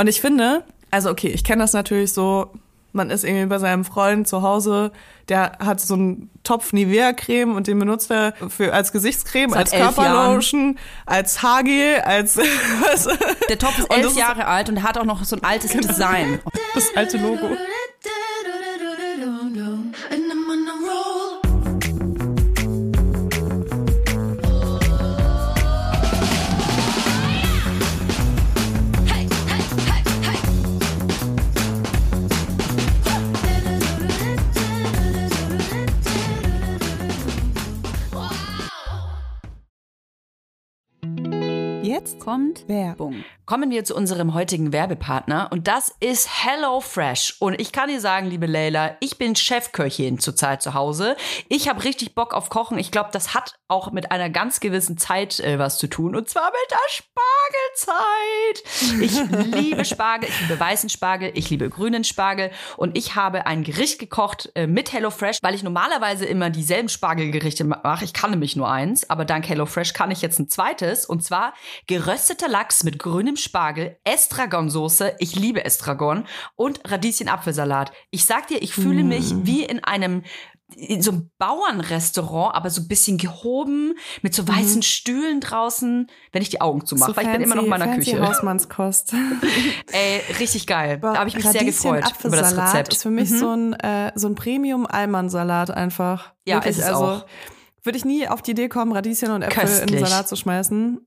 Und ich finde, also okay, ich kenne das natürlich so, man ist irgendwie bei seinem Freund zu Hause, der hat so einen Topf Nivea-Creme und den benutzt er für, als Gesichtscreme, Seit als Körperlotion, als Haargel, als was? Der Topf ist elf ist- Jahre alt und hat auch noch so ein altes Design. das alte Logo. Kommt Werbung. Kommen wir zu unserem heutigen Werbepartner und das ist HelloFresh. Und ich kann dir sagen, liebe Leila, ich bin Chefköchin zurzeit zu Hause. Ich habe richtig Bock auf Kochen. Ich glaube, das hat auch mit einer ganz gewissen Zeit äh, was zu tun und zwar mit der Spargelzeit. Ich liebe Spargel, ich liebe weißen Spargel, ich liebe grünen Spargel und ich habe ein Gericht gekocht äh, mit HelloFresh, weil ich normalerweise immer dieselben Spargelgerichte mache. Ich kann nämlich nur eins, aber dank HelloFresh kann ich jetzt ein zweites und zwar gerösteter Lachs mit grünem Spargel, Estragonsoße, ich liebe Estragon und Radieschen-Apfelsalat. Ich sag dir, ich fühle mich wie in einem in so einem Bauernrestaurant, aber so ein bisschen gehoben, mit so weißen Stühlen draußen, wenn ich die Augen zumache, weil ich bin immer noch in meiner Küche. Hausmannskost. Ey, richtig geil. Da habe ich mich sehr gefreut über das Rezept. Mhm. ist für mich so ein, äh, so ein Premium-Alman-Salat einfach. Ja, Wirklich, ist also, auch. Würde ich nie auf die Idee kommen, Radieschen und Äpfel in Köstlich. den Salat zu schmeißen.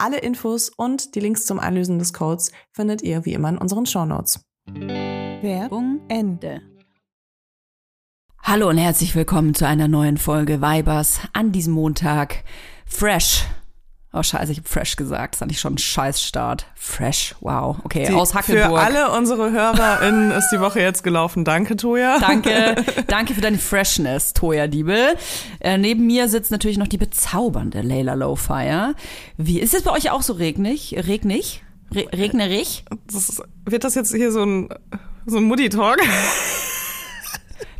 Alle Infos und die Links zum Einlösen des Codes findet ihr wie immer in unseren Shownotes. Werbung Ende. Hallo und herzlich willkommen zu einer neuen Folge Vibers an diesem Montag. Fresh. Oh scheiße, ich habe fresh gesagt. Das fand ich schon ein Scheißstart. Fresh, wow. Okay, Die- aus Hackenburg. Für alle unsere HörerInnen ist die Woche jetzt gelaufen. Danke, Toja. Danke, danke für deine Freshness, Toya Diebel. Äh, neben mir sitzt natürlich noch die bezaubernde Layla Lowfire. Wie ist es bei euch auch so regnig? Regnig? Re regnerig? Das, wird das jetzt hier so ein, so ein Mutti-Talk?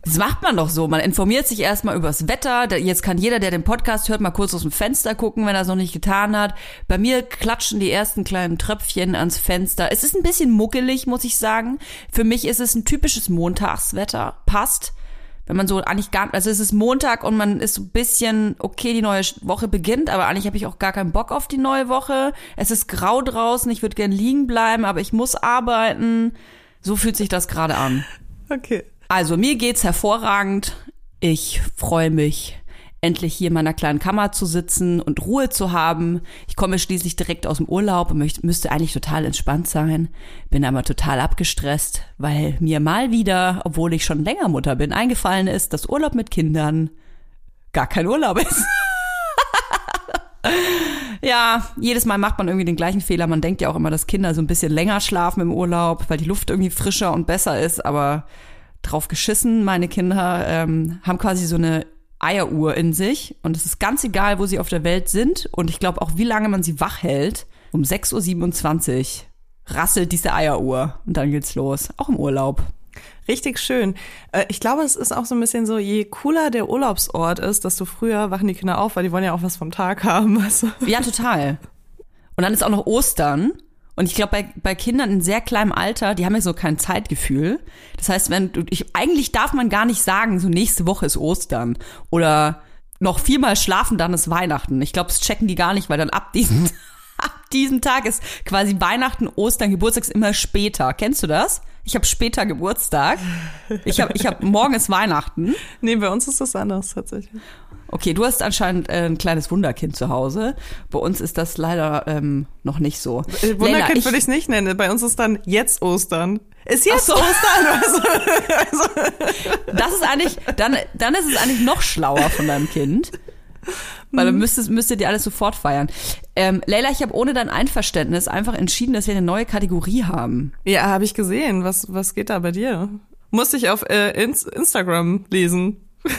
Das macht man doch so. Man informiert sich erstmal übers Wetter. Jetzt kann jeder, der den Podcast hört, mal kurz aus dem Fenster gucken, wenn er es noch nicht getan hat. Bei mir klatschen die ersten kleinen Tröpfchen ans Fenster. Es ist ein bisschen muckelig, muss ich sagen. Für mich ist es ein typisches Montagswetter. Passt. Wenn man so eigentlich gar, also es ist Montag und man ist so ein bisschen, okay, die neue Woche beginnt, aber eigentlich habe ich auch gar keinen Bock auf die neue Woche. Es ist grau draußen, ich würde gern liegen bleiben, aber ich muss arbeiten. So fühlt sich das gerade an. Okay. Also mir geht's hervorragend. Ich freue mich, endlich hier in meiner kleinen Kammer zu sitzen und Ruhe zu haben. Ich komme schließlich direkt aus dem Urlaub und möcht, müsste eigentlich total entspannt sein. Bin aber total abgestresst, weil mir mal wieder, obwohl ich schon länger Mutter bin, eingefallen ist, dass Urlaub mit Kindern gar kein Urlaub ist. Ja, jedes Mal macht man irgendwie den gleichen Fehler. Man denkt ja auch immer, dass Kinder so ein bisschen länger schlafen im Urlaub, weil die Luft irgendwie frischer und besser ist. Aber drauf geschissen, meine Kinder ähm, haben quasi so eine Eieruhr in sich. Und es ist ganz egal, wo sie auf der Welt sind. Und ich glaube auch, wie lange man sie wach hält. Um 6.27 Uhr rasselt diese Eieruhr. Und dann geht's los. Auch im Urlaub. Richtig schön. Äh, Ich glaube, es ist auch so ein bisschen so, je cooler der Urlaubsort ist, desto früher wachen die Kinder auf, weil die wollen ja auch was vom Tag haben. Also, Ja, total. Und dann ist auch noch Ostern. Und ich glaube, bei, bei Kindern in sehr kleinem Alter, die haben ja so kein Zeitgefühl. Das heißt, wenn du, ich, eigentlich darf man gar nicht sagen, so nächste Woche ist Ostern. Oder noch viermal schlafen, dann ist Weihnachten. Ich glaube, das checken die gar nicht, weil dann ab diesem, ab diesem Tag ist quasi Weihnachten, Ostern, Geburtstag ist immer später. Kennst du das? Ich habe später Geburtstag. Ich habe, ich hab, morgen ist Weihnachten. nee, bei uns ist das anders tatsächlich. Okay, du hast anscheinend äh, ein kleines Wunderkind zu Hause. Bei uns ist das leider ähm, noch nicht so. Äh, Wunderkind ich- würde ich es nicht nennen. Bei uns ist dann jetzt Ostern. Ist jetzt so. Ostern? Also, Das ist eigentlich, dann, dann ist es eigentlich noch schlauer von deinem Kind. Weil dann müsstest, müsstet ihr alles sofort feiern. Ähm, Leila, ich habe ohne dein Einverständnis einfach entschieden, dass wir eine neue Kategorie haben. ja, habe ich gesehen. Was, was geht da bei dir? Musste ich auf äh, Ins Instagram lesen.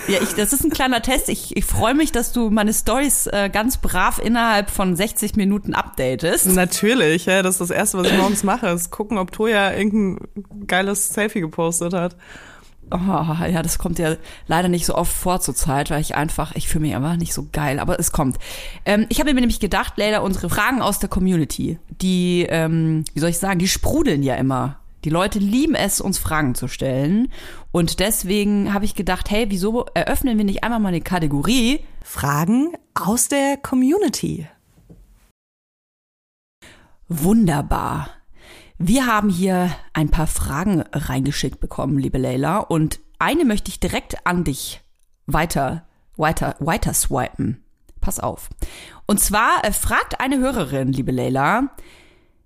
Ja, ich, das ist ein kleiner Test. Ich, ich freue mich, dass du meine Stories äh, ganz brav innerhalb von 60 Minuten updatest. Natürlich, ja, das ist das Erste, was ich morgens mache, ist gucken, ob Toja irgendein geiles Selfie gepostet hat. Oh, ja, das kommt ja leider nicht so oft vor zur Zeit, weil ich einfach, ich fühle mich einfach nicht so geil, aber es kommt. Ähm, ich habe mir nämlich gedacht, Leila, unsere Fragen aus der Community, die, ähm, wie soll ich sagen, die sprudeln ja immer. Die Leute lieben es, uns Fragen zu stellen. Und deswegen habe ich gedacht, hey, wieso eröffnen wir nicht einmal mal eine Kategorie? Fragen aus der Community. Wunderbar. Wir haben hier ein paar Fragen reingeschickt bekommen, liebe Leila, und eine möchte ich direkt an dich weiter, weiter, weiter swipen. Pass auf. Und zwar äh, fragt eine Hörerin, liebe Leila,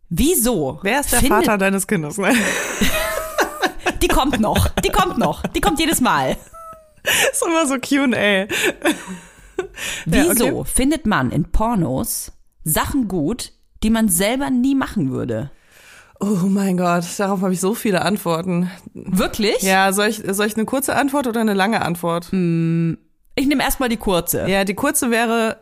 wieso? Wer ist der Vater deines Kindes? Ne? Die kommt noch, die kommt noch, die kommt jedes Mal. ist immer so Q&A. Wieso okay. findet man in Pornos Sachen gut, die man selber nie machen würde? Oh mein Gott, darauf habe ich so viele Antworten. Wirklich? Ja, soll ich, soll ich eine kurze Antwort oder eine lange Antwort? Ich nehme erstmal die kurze. Ja, die kurze wäre,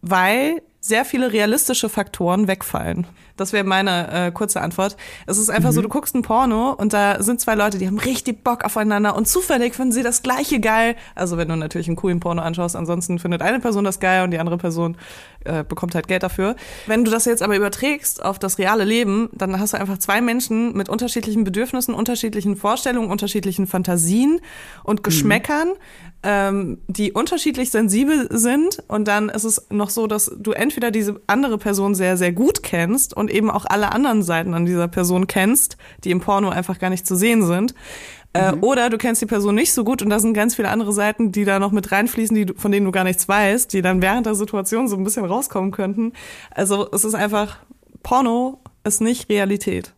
weil sehr viele realistische Faktoren wegfallen. Das wäre meine äh, kurze Antwort. Es ist einfach so, du guckst ein Porno und da sind zwei Leute, die haben richtig Bock aufeinander und zufällig finden sie das gleiche geil. Also wenn du natürlich einen coolen Porno anschaust, ansonsten findet eine Person das geil und die andere Person äh, bekommt halt Geld dafür. Wenn du das jetzt aber überträgst auf das reale Leben, dann hast du einfach zwei Menschen mit unterschiedlichen Bedürfnissen, unterschiedlichen Vorstellungen, unterschiedlichen Fantasien und Geschmäckern, ähm, die unterschiedlich sensibel sind. Und dann ist es noch so, dass du entweder diese andere Person sehr, sehr gut kennst und eben auch alle anderen Seiten an dieser Person kennst, die im Porno einfach gar nicht zu sehen sind. Äh, Oder du kennst die Person nicht so gut und da sind ganz viele andere Seiten, die da noch mit reinfließen, die, von denen du gar nichts weißt, die dann während der Situation so ein bisschen rauskommen könnten. Also es ist einfach, Porno ist nicht Realität.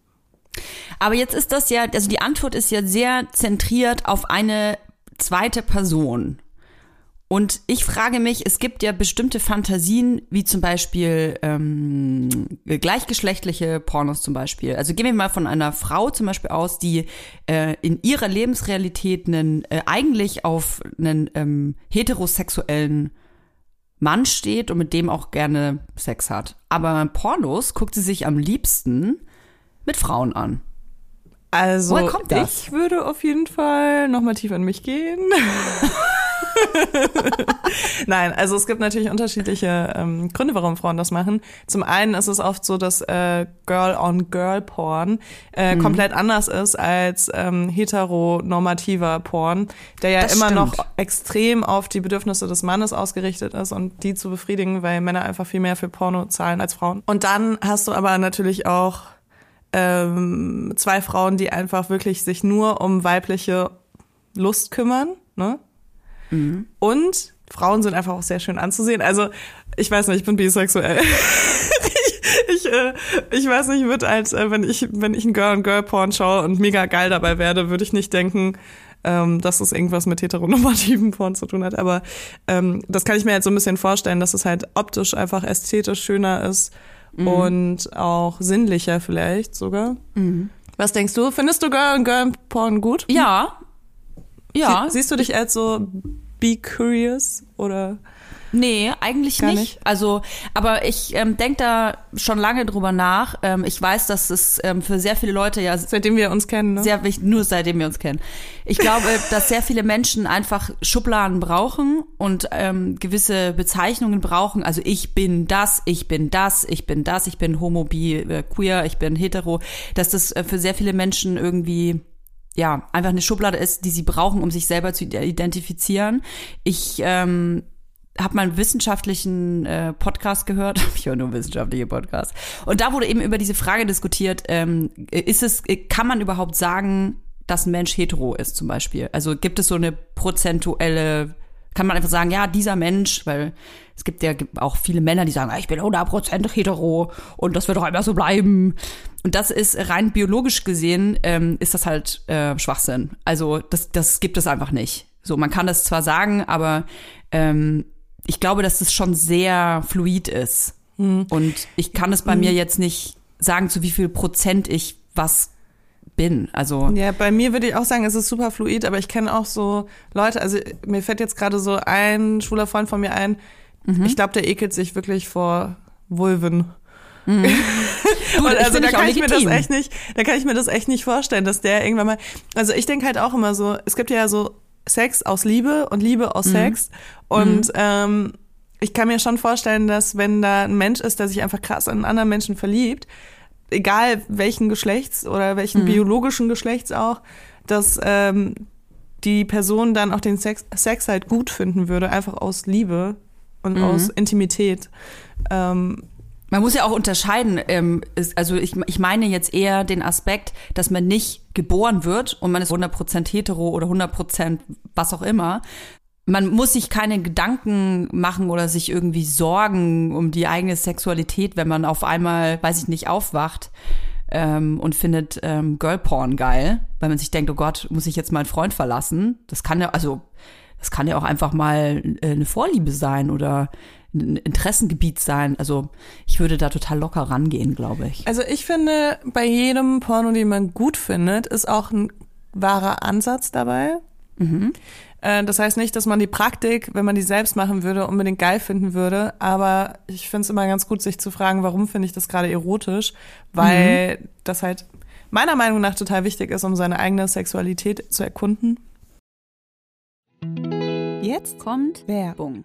Aber jetzt ist das ja, also die Antwort ist ja sehr zentriert auf eine zweite Person. Und ich frage mich, es gibt ja bestimmte Fantasien, wie zum Beispiel ähm, gleichgeschlechtliche Pornos zum Beispiel. Also gehen wir mal von einer Frau zum Beispiel aus, die äh, in ihrer Lebensrealität einen, äh, eigentlich auf einen ähm, heterosexuellen Mann steht und mit dem auch gerne Sex hat. Aber Pornos guckt sie sich am liebsten mit Frauen an. Also kommt das? ich würde auf jeden Fall nochmal tief in mich gehen. Nein, also es gibt natürlich unterschiedliche ähm, Gründe, warum Frauen das machen. Zum einen ist es oft so, dass äh, Girl-on-Girl-Porn äh, Mhm. komplett anders ist als ähm, heteronormativer Porn, der ja Das immer stimmt. noch extrem auf die Bedürfnisse des Mannes ausgerichtet ist und die zu befriedigen, weil Männer einfach viel mehr für Porno zahlen als Frauen. Und dann hast du aber natürlich auch ähm, zwei Frauen, die einfach wirklich sich nur um weibliche Lust kümmern, ne? Und Frauen sind einfach auch sehr schön anzusehen. Also, ich weiß nicht, ich bin bisexuell. ich, ich, äh, ich weiß nicht, wird als, äh, wenn ich, wenn ich ein Girl-on-Girl-Porn schaue und mega geil dabei werde, würde ich nicht denken, ähm, dass es irgendwas mit heteronormativen Porn zu tun hat. Aber ähm, das kann ich mir jetzt so ein bisschen vorstellen, dass es halt optisch einfach ästhetisch schöner ist und auch sinnlicher vielleicht sogar. Was denkst du? Findest du Girl-on-Girl-Porn gut? Ja. Ja. Sie, siehst du dich als so be curious oder? Nee, eigentlich nicht. nicht? Also, aber ich ähm, denke da schon lange drüber nach. Ähm, ich weiß, dass es ähm, für sehr viele Leute ja Seitdem wir uns kennen, ne? sehr wichtig, nur seitdem wir uns kennen. Ich glaube, dass sehr viele Menschen einfach Schubladen brauchen und ähm, gewisse Bezeichnungen brauchen. Also ich bin das, ich bin das, ich bin das, ich bin homo, bi, äh, queer, ich bin hetero. Dass das äh, für sehr viele Menschen irgendwie ja einfach eine Schublade ist, die sie brauchen, um sich selber zu identifizieren. Ich ähm, habe mal einen wissenschaftlichen äh, Podcast gehört. Ich höre nur wissenschaftliche Podcasts. Und da wurde eben über diese Frage diskutiert, ähm, ist es, kann man überhaupt sagen, dass ein Mensch hetero ist zum Beispiel? Also gibt es so eine prozentuelle, kann man einfach sagen, ja, dieser Mensch, weil es gibt ja auch viele Männer, die sagen, ah, ich bin 100% hetero und das wird doch immer so bleiben. Und das ist rein biologisch gesehen, ähm, ist das halt äh, Schwachsinn. Also das, das gibt es einfach nicht. So, man kann das zwar sagen, aber ähm, ich glaube, dass das schon sehr fluid ist. Und ich kann es bei mir jetzt nicht sagen, zu wie viel Prozent ich was bin. Also Ja, bei mir würde ich auch sagen, es ist super fluid, aber ich kenne auch so Leute, also mir fällt jetzt gerade so ein schwuler Freund von mir ein, Mhm. ich glaube, der ekelt sich wirklich vor Vulven. du, Und also da kann ich mir das echt nicht, da kann ich mir das echt nicht vorstellen, dass der irgendwann mal, also ich denke halt auch immer so, es gibt ja so Sex aus Liebe und Liebe Mhm. aus Sex und ähm, ich kann mir schon vorstellen, dass wenn da ein Mensch ist, der sich einfach krass in einen anderen Menschen verliebt, egal welchen Geschlechts oder Mhm. welchen biologischen Geschlechts auch, dass ähm, die Person dann auch den Sex, Sex halt gut finden würde, einfach aus Liebe und Mhm. aus Intimität. Ähm, Man muss ja auch unterscheiden. Ähm, ist, also ich, ich meine jetzt eher den Aspekt, dass man nicht geboren wird und man ist 100% hetero oder 100% was auch immer. Man muss sich keine Gedanken machen oder sich irgendwie sorgen um die eigene Sexualität, wenn man auf einmal, weiß ich nicht, aufwacht ähm, und findet ähm, Girlporn geil, weil man sich denkt, oh Gott, muss ich jetzt meinen Freund verlassen? Das kann ja, also das kann ja auch einfach mal äh, eine Vorliebe sein oder Interessengebiet sein. Also ich würde da total locker rangehen, glaube ich. Also ich finde, bei jedem Porno, den man gut findet, ist auch ein wahrer Ansatz dabei. Äh, Das heißt nicht, dass man die Praktik, wenn man die selbst machen würde, unbedingt geil finden würde. Aber ich finde es immer ganz gut, sich zu fragen, warum finde ich das gerade erotisch? Weil das halt meiner Meinung nach total wichtig ist, um seine eigene Sexualität zu erkunden. Jetzt kommt Werbung.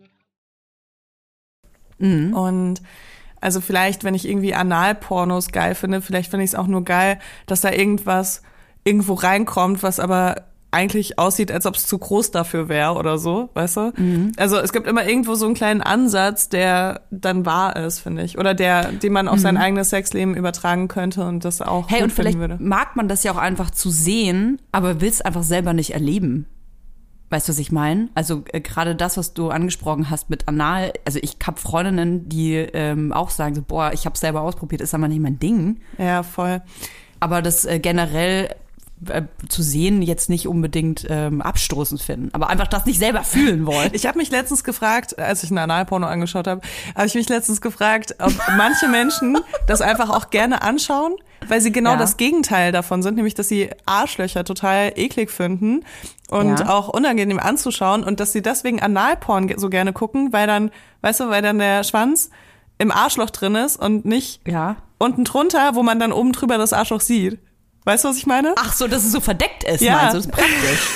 Mhm. Und also vielleicht, wenn ich irgendwie Analpornos geil finde, vielleicht finde ich es auch nur geil, dass da irgendwas irgendwo reinkommt, was aber eigentlich aussieht, als ob es zu groß dafür wäre oder so, weißt du? Also es gibt immer irgendwo so einen kleinen Ansatz, der dann wahr ist, finde ich. Oder der, den man auf sein eigenes Sexleben übertragen könnte und das auch Hey, und vielleicht würde. mag man das ja auch einfach zu sehen, aber will es einfach selber nicht erleben. Weißt du, was ich meine? Also äh, gerade das, was du angesprochen hast mit Anal, also ich hab Freundinnen, die ähm, auch sagen so, boah, ich habe selber ausprobiert, ist aber nicht mein Ding. Ja, voll. Aber das äh, generell äh, zu sehen jetzt nicht unbedingt ähm, abstoßend finden, aber einfach das nicht selber fühlen wollen. Ich habe mich letztens gefragt, als ich einen Analporno angeschaut habe, habe ich mich letztens gefragt, ob manche Menschen das einfach auch gerne anschauen, weil sie genau Ja. das Gegenteil davon sind, nämlich dass sie Arschlöcher total eklig finden und Ja. auch unangenehm anzuschauen und dass sie deswegen Analporn so gerne gucken, weil dann, weißt du, weil dann der Schwanz im Arschloch drin ist und nicht Ja. unten drunter, wo man dann oben drüber das Arschloch sieht. Weißt du, was ich meine? Ach so, dass es so verdeckt ist, Ja. meinst du? Das ist praktisch.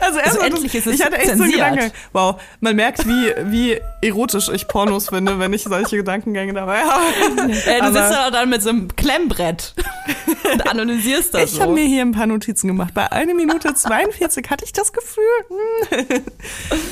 Also, erst Also endlich ist es ich hatte echt so zensiert. einen Gedanke. Wow, man merkt, wie, wie erotisch ich Pornos finde, wenn ich solche Gedankengänge dabei habe. Äh, du Aber- sitzt da dann mit so einem Klemmbrett und analysierst das Ich so. habe mir hier ein paar Notizen gemacht. Bei 1 Minute 42 hatte ich das Gefühl. hm.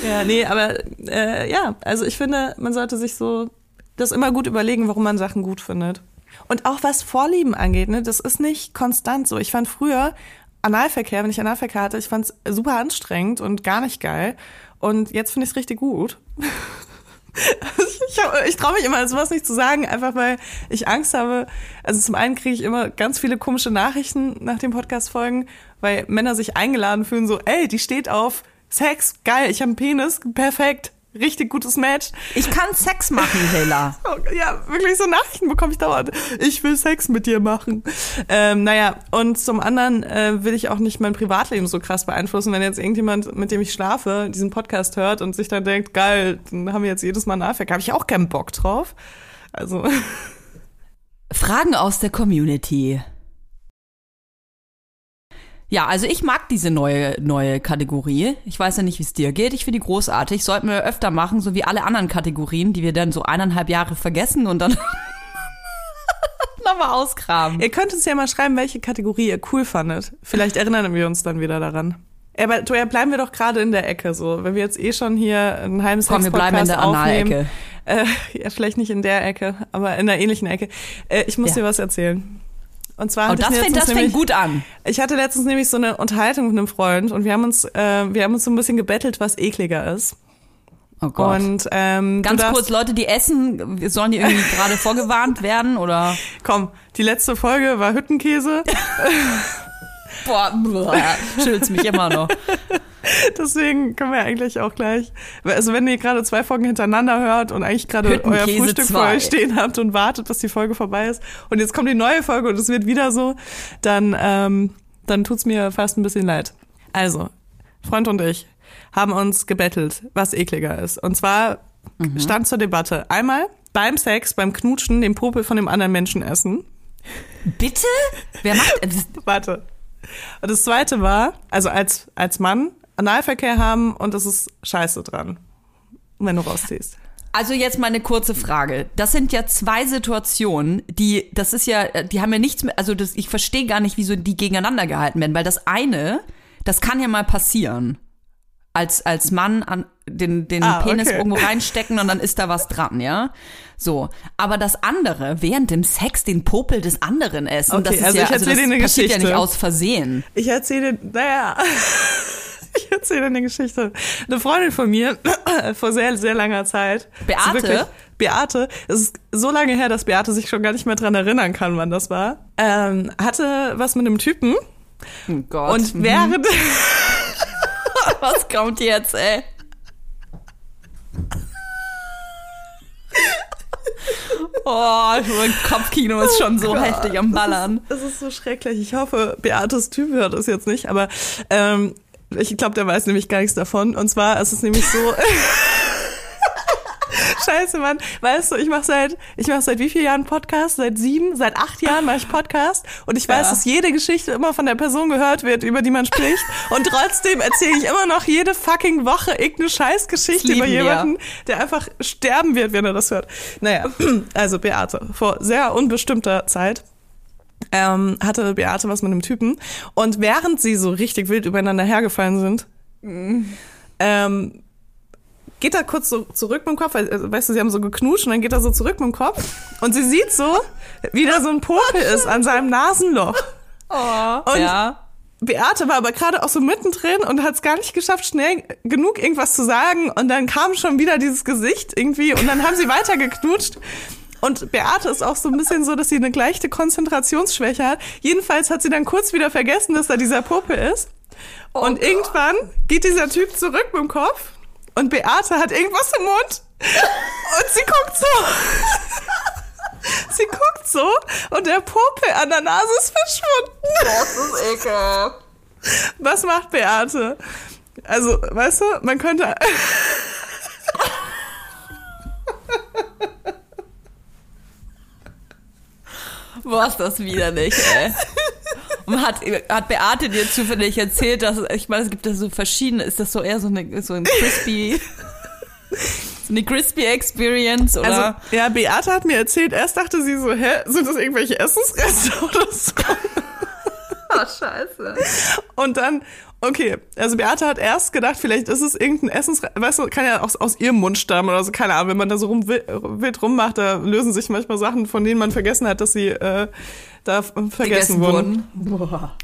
ja, nee, aber äh, ja, also ich finde, man sollte sich so das immer gut überlegen, warum man Sachen gut findet. Und auch was Vorlieben angeht, ne, das ist nicht konstant so. Ich fand früher Analverkehr, wenn ich Analverkehr hatte, ich fand es super anstrengend und gar nicht geil. Und jetzt finde ich es richtig gut. Ich, hab- ich traue mich immer, sowas nicht zu sagen, einfach weil ich Angst habe. Also zum einen kriege ich immer ganz viele komische Nachrichten nach den Podcast-Folgen, weil Männer sich eingeladen fühlen, so, ey, die steht auf Sex, geil, ich habe einen Penis, perfekt. Richtig gutes Match. Ich kann Sex machen, Leila. Ja, wirklich so Nachrichten bekomme ich dauernd. Ich will Sex mit dir machen. Ähm, naja, und zum anderen äh, will ich auch nicht mein Privatleben so krass beeinflussen, wenn jetzt irgendjemand, mit dem ich schlafe, diesen Podcast hört und sich dann denkt, geil, dann haben wir jetzt jedes Mal Nahverkehr. Habe ich auch keinen Bock drauf. Also, Fragen aus der Community. Ja, also ich mag diese neue, neue Kategorie. Ich weiß ja nicht, wie es dir geht. Ich finde die großartig. Sollten wir öfter machen, so wie alle anderen Kategorien, die wir dann so eineinhalb Jahre vergessen und dann nochmal ausgraben. ihr könnt uns ja mal schreiben, welche Kategorie ihr cool fandet. Vielleicht erinnern wir uns dann wieder daran. Aber Toja, bleiben wir doch gerade in der Ecke so. Wenn wir jetzt eh schon hier ein halbes Komm, wir bleiben in der Analecke. Äh, ja, vielleicht nicht in der Ecke, aber in einer ähnlichen Ecke. Äh, ich muss Ja. dir was erzählen. Und zwar hatte das ich fängt, das fängt nämlich, gut an. ich hatte letztens nämlich so eine Unterhaltung mit einem Freund und wir haben uns, äh, wir haben uns so ein bisschen gebettelt, was ekliger ist. Oh Gott. Und ähm, Ganz kurz, Leute, die essen, sollen die irgendwie gerade vorgewarnt werden oder? komm, die letzte Folge war Hüttenkäse. Boah, schüttelt's mich immer noch. Deswegen können wir eigentlich auch gleich, also wenn ihr gerade zwei Folgen hintereinander hört und eigentlich gerade euer Frühstück vor euch stehen habt und wartet, bis die Folge vorbei ist und jetzt kommt die neue Folge und es wird wieder so, dann, ähm, dann tut's mir fast ein bisschen leid. Also, Freund und ich haben uns gebettelt, was ekliger ist. Und zwar stand zur Debatte einmal beim Sex, beim Knutschen, den Popel von dem anderen Menschen essen. Bitte? Wer macht das? Warte. Und das zweite war, also als, als Mann Analverkehr haben und es ist scheiße dran, wenn du rausziehst. Also jetzt mal eine kurze Frage. Das sind ja zwei Situationen, die, das ist ja, die haben ja nichts mit, also das, ich verstehe gar nicht, wieso die gegeneinander gehalten werden, weil das eine, das kann ja mal passieren. Als, als Mann an den, den Ah, Penis okay. irgendwo reinstecken und dann ist da was dran, ja? So. Aber das andere, während dem Sex den Popel des anderen essen, Okay, das ist also ja, ich also das passiert ja Geschichte. nicht aus Versehen. Ich erzähle, naja, ich erzähle eine Geschichte. Eine Freundin von mir vor sehr, sehr langer Zeit. Beate? Wirklich, Beate, es ist so lange her, dass Beate sich schon gar nicht mehr dran erinnern kann, wann das war. Ähm, hatte was mit einem Typen Oh Gott. und während, was kommt jetzt, ey? Oh, mein Kopfkino ist schon so heftig am Ballern. Das ist so schrecklich. Ich hoffe, Beates Typ hört das jetzt nicht, aber ähm, ich glaube, der weiß nämlich gar nichts davon. Und zwar ist es nämlich so. Scheiße, Mann. Weißt du, ich mache seit, ich mache seit wie vielen Jahren Podcast? Seit sieben, seit acht Jahren mache ich Podcast. Und ich weiß, Ja. dass jede Geschichte immer von der Person gehört wird, über die man spricht. Und trotzdem erzähle ich immer noch jede fucking Woche irgendeine Scheißgeschichte über lieben wir. jemanden, der einfach sterben wird, wenn er das hört. Naja, also Beate, vor sehr unbestimmter Zeit ähm, hatte Beate was mit einem Typen. Und während sie so richtig wild übereinander hergefallen sind, ähm, geht er kurz so zurück mit dem Kopf, weil, äh, weißt du, sie haben so geknutscht und dann geht er so zurück mit dem Kopf und sie sieht so, wie da so ein Popel ist an seinem Nasenloch. Und ja. Beate war aber gerade auch so mittendrin und hat es gar nicht geschafft, schnell genug irgendwas zu sagen. Und dann kam schon wieder dieses Gesicht irgendwie und dann haben sie weiter geknutscht. Und Beate ist auch so ein bisschen so, dass sie eine leichte Konzentrationsschwäche hat. Jedenfalls hat sie dann kurz wieder vergessen, dass da dieser Popel ist. und irgendwann geht dieser Typ zurück mit dem Kopf und Beate hat irgendwas im Mund und sie guckt so. Sie guckt so und der Popel an der Nase ist verschwunden. Das ist ekelhaft. Was macht Beate? Also, weißt du, man könnte. Boah, ist das widerlich, ey. Und hat, hat Beate dir zufällig erzählt, dass, ich meine, es gibt ja so verschiedene, ist das so eher so eine, so ein crispy, so eine crispy Experience oder? Also, ja, Beate hat mir erzählt, erst dachte sie so, hä, sind das irgendwelche Essensreste oder so? oh, scheiße. Und dann, okay, also Beate hat erst gedacht, vielleicht ist es irgendein Essensrest, weißt du, kann ja aus, aus ihrem Mund stammen oder so, keine Ahnung, wenn man da so rum, wild rummacht, da lösen sich manchmal Sachen, von denen man vergessen hat, dass sie äh, da vergessen wurden. Boah.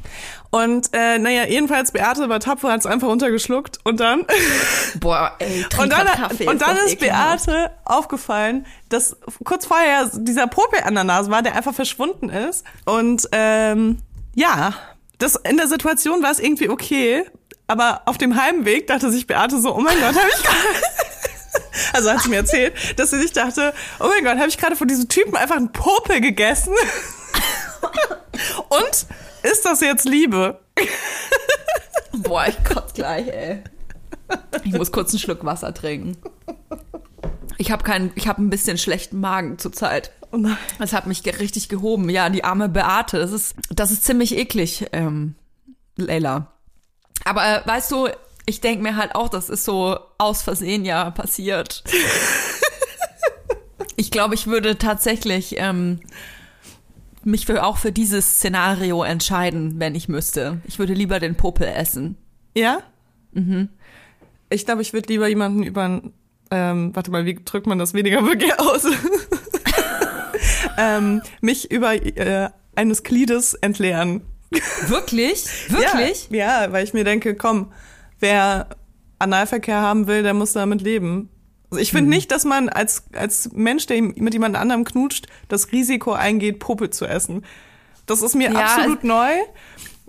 Und äh, naja, jedenfalls, Beate war tapfer, hat es einfach runtergeschluckt und dann... Boah, ey, Und dann, Kaffee. und dann ist ekelhaft. Beate aufgefallen, dass kurz vorher dieser Popel an der Nase war, der einfach verschwunden ist. Und ähm, ja, das, in der Situation war es irgendwie okay. Aber auf dem Heimweg dachte sich Beate so, oh mein Gott, habe ich gerade Also hat sie mir erzählt, dass sie sich dachte, oh mein Gott, habe ich gerade von diesem Typen einfach einen Popel gegessen? Und ist das jetzt Liebe? Boah, ich kotze gleich, ey. Ich muss kurz einen Schluck Wasser trinken. Ich habe keinen, ich habe ein bisschen schlechten Magen zurzeit. Oh nein. Das hat mich richtig gehoben. Ja, die arme Beate. Das ist, das ist ziemlich eklig, ähm, Leila. Aber äh, weißt du, ich denk mir halt auch, das ist so aus Versehen ja passiert. ich glaube, ich würde tatsächlich ähm, mich für, auch für dieses Szenario entscheiden, wenn ich müsste. Ich würde lieber den Popel essen. Ja? Mhm. Ich glaube, ich würde lieber jemanden über ähm, warte mal, wie drückt man das weniger vulgär aus? ähm, mich über äh, eines Gliedes entleeren. Wirklich? Wirklich? Ja, ja, weil ich mir denke, komm, wer Analverkehr haben will, der muss damit leben. Also ich finde nicht, dass man als, als Mensch, der mit jemand anderem knutscht, das Risiko eingeht, Popel zu essen. Das ist mir Ja, absolut neu.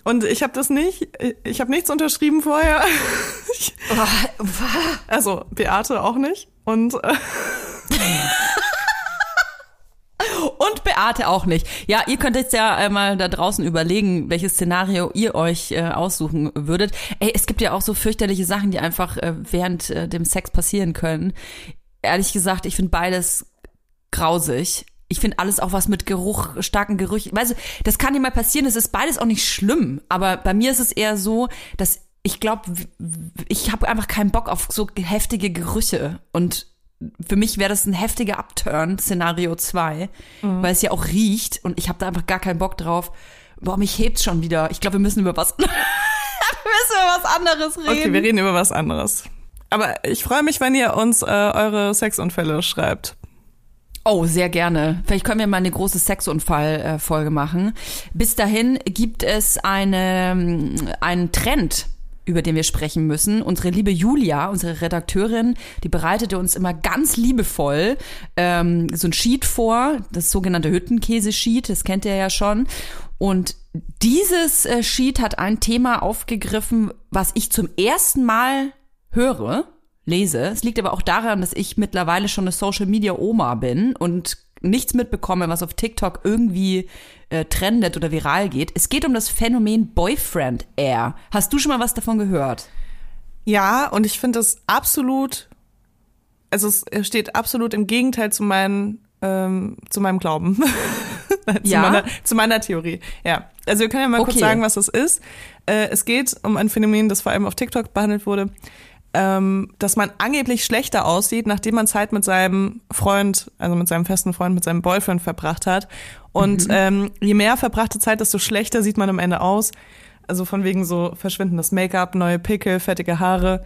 Und ich habe das nicht. Ich habe nichts unterschrieben vorher. Also Beate auch nicht. Und äh, Und Beate auch nicht. Ja, ihr könnt jetzt ja äh, mal da draußen überlegen, welches Szenario ihr euch äh, aussuchen würdet. Ey, es gibt ja auch so fürchterliche Sachen, die einfach äh, während äh, dem Sex passieren können. Ehrlich gesagt, ich finde beides grausig. Ich finde alles auch was mit Geruch, starken Gerüchen. Weißt du, das kann dir mal passieren, es ist beides auch nicht schlimm. Aber bei mir ist es eher so, dass ich glaube, ich habe einfach keinen Bock auf so heftige Gerüche. Und für mich wäre das ein heftiger Upturn, Szenario 2, weil es ja auch riecht und ich habe da einfach gar keinen Bock drauf. Boah, mich hebt's schon wieder. Ich glaube, wir müssen über was, wir müssen über was anderes reden. okay, wir reden über was anderes. Aber ich freue mich, wenn ihr uns äh, eure Sexunfälle schreibt. Oh, sehr gerne. Vielleicht können wir mal eine große Sexunfall-Folge machen. Bis dahin gibt es eine, ähm, einen Trend, über den wir sprechen müssen. Unsere liebe Julia, unsere Redakteurin, die bereitete uns immer ganz liebevoll ähm, so ein Sheet vor, das sogenannte Hüttenkäse-Sheet, das kennt ihr ja schon. Und dieses äh, Sheet hat ein Thema aufgegriffen, was ich zum ersten Mal höre, lese. Es liegt aber auch daran, dass ich mittlerweile schon eine Social Media Oma bin und nichts mitbekomme, was auf TikTok irgendwie äh, trendet oder viral geht. Es geht um das Phänomen Boyfriend Air. Hast du schon mal was davon gehört? Ja, und ich finde das absolut, also es steht absolut im Gegenteil zu meinen, ähm, zu meinem Glauben. zu, Ja? meiner, zu meiner Theorie. Ja. Also wir können ja mal kurz Okay. sagen, was das ist. Äh, es geht um ein Phänomen, das vor allem auf TikTok behandelt wurde, ähm, dass man angeblich schlechter aussieht, nachdem man Zeit mit seinem Freund, also mit seinem festen Freund, mit seinem Boyfriend verbracht hat. Und ähm, je mehr verbrachte Zeit, desto schlechter sieht man am Ende aus. Also von wegen so verschwindendes Make-up, neue Pickel, fettige Haare.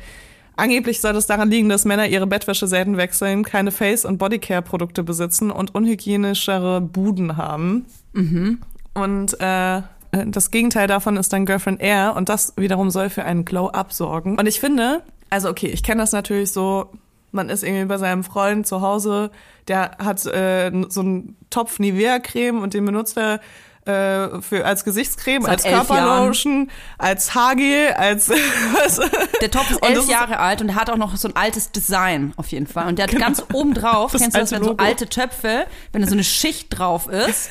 Angeblich soll das daran liegen, dass Männer ihre Bettwäsche selten wechseln, keine Face- und Bodycare-Produkte besitzen und unhygienischere Buden haben. Und äh, das Gegenteil davon ist dann Girlfriend Air und das wiederum soll für einen Glow-Up sorgen. Und ich finde, also okay, ich kenne das natürlich so, man ist irgendwie bei seinem Freund zu Hause, der hat äh, so einen Topf Nivea-Creme und den benutzt er äh, für als Gesichtscreme, Seit als Körperlotion, als Haargel, als was? Der Top ist elf ist- Jahre alt und er hat auch noch so ein altes Design auf jeden Fall. Und der hat ganz oben drauf, Das kennst du das, wenn so alte Töpfe, wenn da so eine Schicht drauf ist,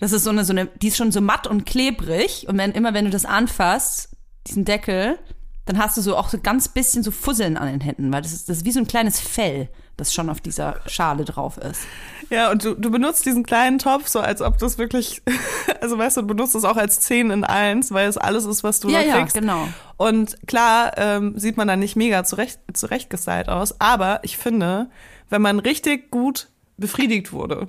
das ist so eine, so eine, die ist schon so matt und klebrig. Und wenn, immer wenn du das anfasst, diesen Deckel, dann hast du so auch so ganz bisschen so Fusseln an den Händen, weil das ist, das ist wie so ein kleines Fell, das schon auf dieser Schale drauf ist. Ja, und du, du benutzt diesen kleinen Topf so, als ob das wirklich, also weißt du, du benutzt es auch als 10 in 1, weil es alles ist, was du Ja, da ja, kriegst. genau. Und klar ähm, sieht man dann nicht mega zurecht, zurechtgestylt aus, aber ich finde, wenn man richtig gut befriedigt wurde,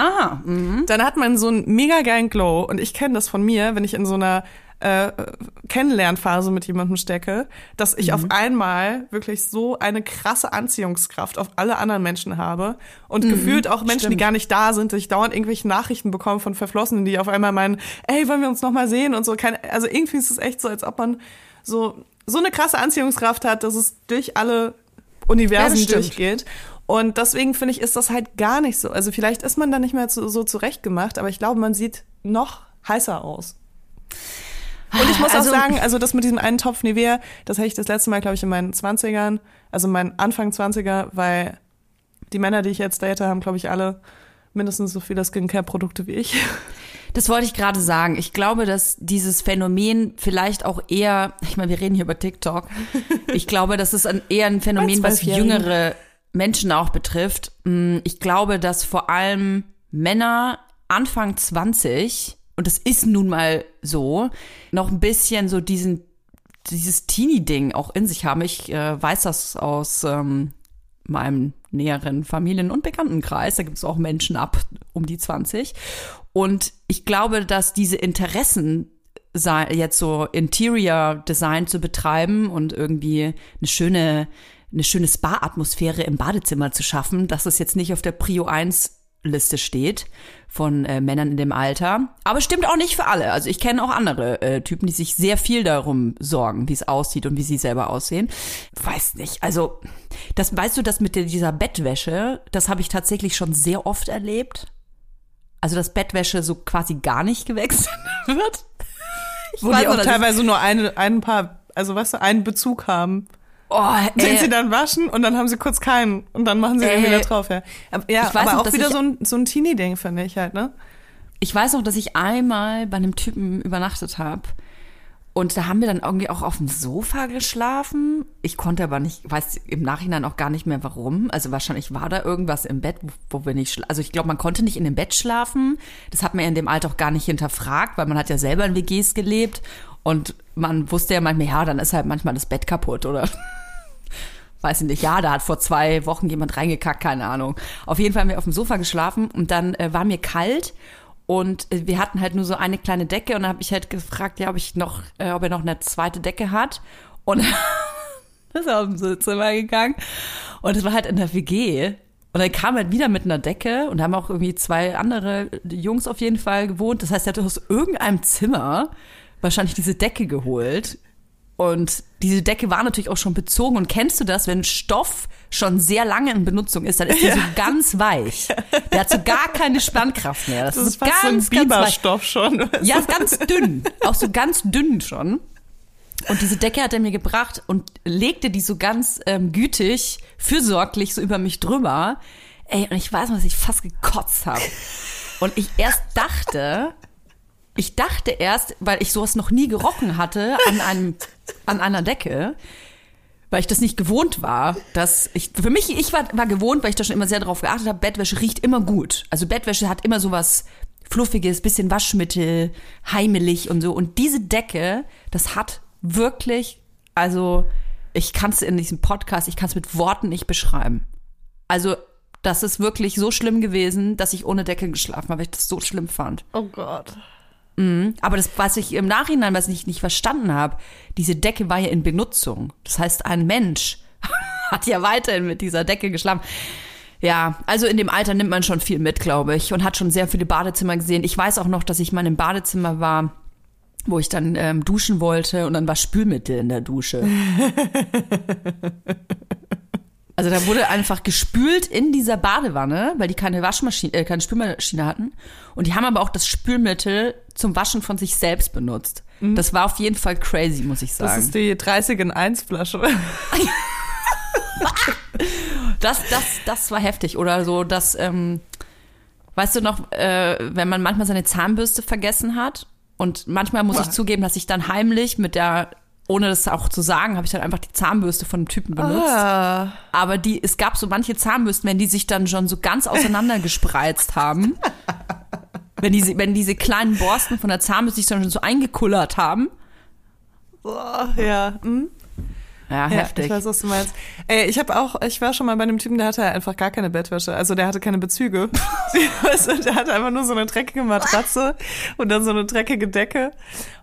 Ah, dann hat man so einen mega geilen Glow. Und ich kenne das von mir, wenn ich in so einer äh, Kennenlernphase mit jemandem stecke, dass ich Mhm. auf einmal wirklich so eine krasse Anziehungskraft auf alle anderen Menschen habe und Mhm. gefühlt auch Menschen, die stimmt. gar nicht da sind, dass ich dauernd irgendwelche Nachrichten bekomme von Verflossenen, die auf einmal meinen, ey, wollen wir uns noch mal sehen und so. Keine, also irgendwie ist es echt so, als ob man so so eine krasse Anziehungskraft hat, dass es durch alle Universen Ja, durchgeht. Und deswegen finde ich, ist das halt gar nicht so. Also vielleicht ist man da nicht mehr so, so zurechtgemacht, aber ich glaube, man sieht noch heißer aus. Und ich muss Also- auch sagen, also das mit diesem einen Topf Nivea, das hatte ich das letzte Mal, glaube ich, in meinen 20ern, also in meinen Anfang 20er, weil die Männer, die ich jetzt date, haben, glaube ich, alle mindestens so viele Skincare-Produkte wie ich. Das wollte ich gerade sagen. Ich glaube, dass dieses Phänomen vielleicht auch eher, ich meine, wir reden hier über TikTok. Ich glaube, das ist ein, eher ein Phänomen, was jüngere Menschen auch betrifft. Mm, Ich glaube, dass vor allem Männer Anfang 20, und das ist nun mal so, noch ein bisschen so diesen, dieses Teenie-Ding auch in sich haben. Ich äh, weiß das aus ähm, meinem näheren Familien- und Bekanntenkreis. Da gibt es auch Menschen ab um die 20. Und ich glaube, dass diese Interessen jetzt so Interior Design zu betreiben und irgendwie eine schöne, eine schöne Spa-Atmosphäre im Badezimmer zu schaffen, dass es jetzt nicht auf der Prio 1 Liste steht von äh, Männern in dem Alter. Aber stimmt auch nicht für alle. Also ich kenne auch andere äh, Typen, die sich sehr viel darum sorgen, wie es aussieht und wie sie selber aussehen. Weiß nicht. Also das weißt du, das mit der, dieser Bettwäsche, das habe ich tatsächlich schon sehr oft erlebt. Also dass Bettwäsche so quasi gar nicht gewechselt wird. Ich Wo die auch teilweise nur eine, ein paar, also weißt du, einen Bezug haben. Oh, Den ey, sie dann waschen und dann haben sie kurz keinen und dann machen sie den Äh, wieder drauf. Ja, aber, ja, aber noch, auch wieder so ein, so ein Teenie-Ding, finde ich halt, ne? ich weiß noch, dass ich einmal bei einem Typen übernachtet habe. Und da haben wir dann irgendwie auch auf dem Sofa geschlafen. Ich konnte aber nicht, weiß im Nachhinein auch gar nicht mehr warum. Also wahrscheinlich war da irgendwas im Bett, wo, wo wir nicht, also ich glaube, man konnte nicht in dem Bett schlafen. Das hat man ja in dem Alter auch gar nicht hinterfragt, weil man hat ja selber in WGs gelebt. Und man wusste ja manchmal, ja, dann ist halt manchmal das Bett kaputt oder weiß ich nicht, ja, da hat vor zwei Wochen jemand reingekackt, keine Ahnung. Auf jeden Fall haben wir auf dem Sofa geschlafen und dann äh, war mir kalt und äh, wir hatten halt nur so eine kleine Decke und dann habe ich halt gefragt, ja, ob ich noch, äh, ob er noch eine zweite Decke hat und ist er aus dem Zimmer gegangen und es war halt in der WG und dann kam er halt wieder mit einer Decke und haben auch irgendwie zwei andere Jungs auf jeden Fall gewohnt. Das heißt, er hat aus irgendeinem Zimmer wahrscheinlich diese Decke geholt und diese Decke war natürlich auch schon bezogen. Und kennst du das, wenn Stoff schon sehr lange in Benutzung ist, dann ist der so ganz weich. Der hat so gar keine Spannkraft mehr. Das, Das ist ist fast ganz, so ein. Biberstoff schon. Ja, ganz dünn. Auch so ganz dünn schon. Und diese Decke hat er mir gebracht und legte die so ganz ähm, gütig, fürsorglich so über mich drüber. Ey, und ich weiß noch, dass ich fast gekotzt habe. Und ich erst dachte, ich dachte erst, weil ich sowas noch nie gerochen hatte an einem, an einer Decke, weil ich das nicht gewohnt war, dass ich, für mich, ich war, war gewohnt, weil ich da schon immer sehr drauf geachtet habe, Bettwäsche riecht immer gut. Also Bettwäsche hat immer sowas Fluffiges, bisschen Waschmittel, heimelig und so. Und diese Decke, das hat wirklich, also ich kann es in diesem Podcast, ich kann es mit Worten nicht beschreiben. Also das ist wirklich so schlimm gewesen, dass ich ohne Decke geschlafen habe, weil ich das so schlimm fand. Oh Gott. Aber das, was ich im Nachhinein, was ich nicht verstanden habe, diese Decke war ja in Benutzung. Das heißt, ein Mensch hat ja weiterhin mit dieser Decke geschlafen. Ja, also in dem Alter nimmt man schon viel mit, glaube ich, und hat schon sehr viele Badezimmer gesehen. Ich weiß auch noch, dass ich mal im Badezimmer war, wo ich dann ähm, duschen wollte und dann war Spülmittel in der Dusche. Also da wurde einfach gespült in dieser Badewanne, weil die keine Waschmaschine, äh, keine Spülmaschine hatten. Und die haben aber auch das Spülmittel zum Waschen von sich selbst benutzt. Das war auf jeden Fall crazy, muss ich Mhm. Das sagen. ist die 30 in 1 Flasche. Das, das, das war heftig. Oder so, dass, ähm, weißt du noch, äh, wenn man manchmal seine Zahnbürste vergessen hat und manchmal muss ich zugeben, dass ich dann heimlich mit der, ohne das auch zu sagen, habe ich dann einfach die Zahnbürste von dem Typen benutzt. Ah. Aber die, es gab so manche Zahnbürsten, wenn die sich dann schon so ganz auseinander gespreizt haben. Wenn diese, wenn diese kleinen Borsten von der Zahnbürste sich dann schon so eingekullert haben. Boah, ja. Hm? Ja, Ja, heftig. ich weiß, was du meinst. Ey, ich habe auch, ich war schon mal bei einem Typen, der hatte einfach gar keine Bettwäsche. Also der hatte keine Bezüge. du, der hatte einfach nur so eine dreckige Matratze und dann so eine dreckige Decke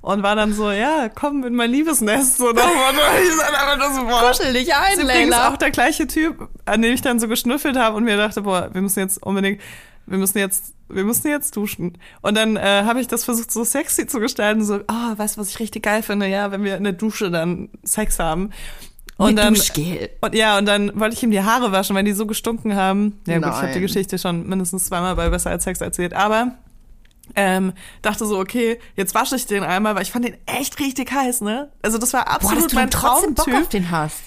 und war dann so, ja, komm in mein Liebesnest. So nach Motto. Ich war einfach nur so, boah. Kuschel dich ein, ist übrigens auch der gleiche Typ, an dem ich dann so geschnüffelt habe und mir dachte, boah, wir müssen jetzt unbedingt, wir müssen jetzt, wir müssen jetzt duschen. Und dann äh, habe ich das versucht, so sexy zu gestalten, so, ah, weißt du, was ich richtig geil finde? Ja, wenn wir in der Dusche dann Sex haben. Und Mit dann, Duschgel. und ja, und dann wollte ich ihm die Haare waschen, weil die so gestunken haben. Ja gut, ich habe die. Geschichte schon mindestens zweimal bei Besser als Sex erzählt. Aber Ähm, dachte so, okay, jetzt wasche ich den einmal, weil ich fand den echt richtig heiß, ne? Also das war Boah, absolut dass du mein dann trotzdem Bock Traumtyp. auf den hast.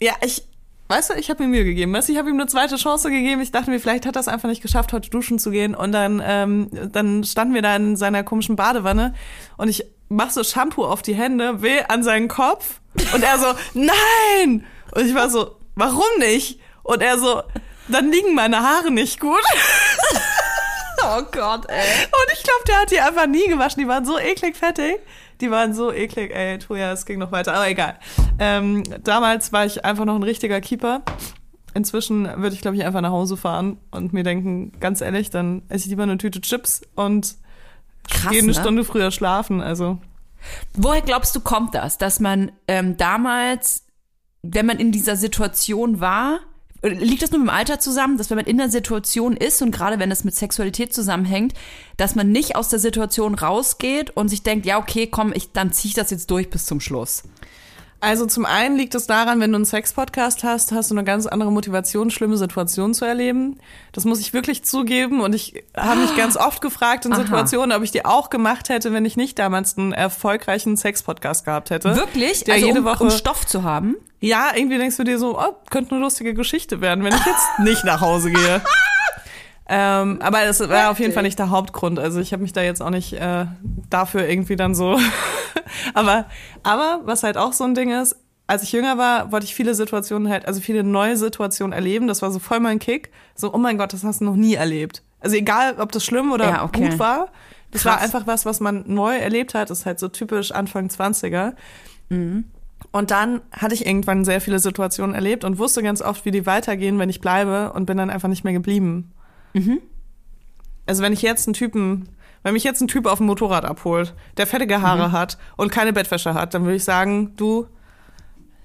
Ja, ich, weißt du, ich habe mir Mühe gegeben. Weißt du, ich habe ihm eine zweite Chance gegeben. Ich dachte mir, vielleicht hat er es einfach nicht geschafft, heute duschen zu gehen. Und dann, ähm, dann standen wir da in seiner komischen Badewanne und ich mach so Shampoo auf die Hände, will an seinen Kopf und er so, nein! Und ich war so, warum nicht? Und er so, dann liegen meine Haare nicht gut. Oh Gott, ey. Und ich glaube, der hat die einfach nie gewaschen. Die waren so eklig fettig. Die waren so eklig, ey, Toja, es ging noch weiter, aber egal. Ähm, damals war ich einfach noch ein richtiger Keeper. Inzwischen würde ich, glaube ich, einfach nach Hause fahren und mir denken, ganz ehrlich, dann esse ich lieber eine Tüte Chips und Krass, gehe eine ne? Stunde früher schlafen. Also, Woher glaubst du, kommt das, dass man ähm, damals, wenn man in dieser Situation war, liegt das nur mit dem Alter zusammen, dass wenn man in der Situation ist und gerade wenn es mit Sexualität zusammenhängt, dass man nicht aus der Situation rausgeht und sich denkt, ja okay, komm, ich dann ziehe ich das jetzt durch bis zum Schluss. Also zum einen liegt es daran, wenn du einen Sex-Podcast hast, hast du eine ganz andere Motivation, schlimme Situationen zu erleben. Das muss ich wirklich zugeben. Und ich habe mich ganz oft gefragt in Aha. Situationen, ob ich die auch gemacht hätte, wenn ich nicht damals einen erfolgreichen Sex-Podcast gehabt hätte. Wirklich? Der also jede um, Woche um Stoff zu haben? Ja, irgendwie denkst du dir so, oh, könnte eine lustige Geschichte werden, wenn ich jetzt nicht nach Hause gehe. ähm, aber das war auf jeden Fall nicht der Hauptgrund. Also ich habe mich da jetzt auch nicht äh, dafür irgendwie dann so. aber, aber was halt auch so ein Ding ist, als ich jünger war, wollte ich viele Situationen halt, also viele neue Situationen erleben. Das war so voll mein Kick. So, oh mein Gott, das hast du noch nie erlebt. Also egal, ob das schlimm oder Ja, okay. gut war. Das Krass. war einfach was, was man neu erlebt hat. Das ist halt so typisch Anfang 20er. Und dann hatte ich irgendwann sehr viele Situationen erlebt und wusste ganz oft, wie die weitergehen, wenn ich bleibe und bin dann einfach nicht mehr geblieben. Also wenn ich jetzt einen Typen, wenn mich jetzt ein Typ auf dem Motorrad abholt, der fettige Haare hat und keine Bettwäsche hat, dann würde ich sagen, du,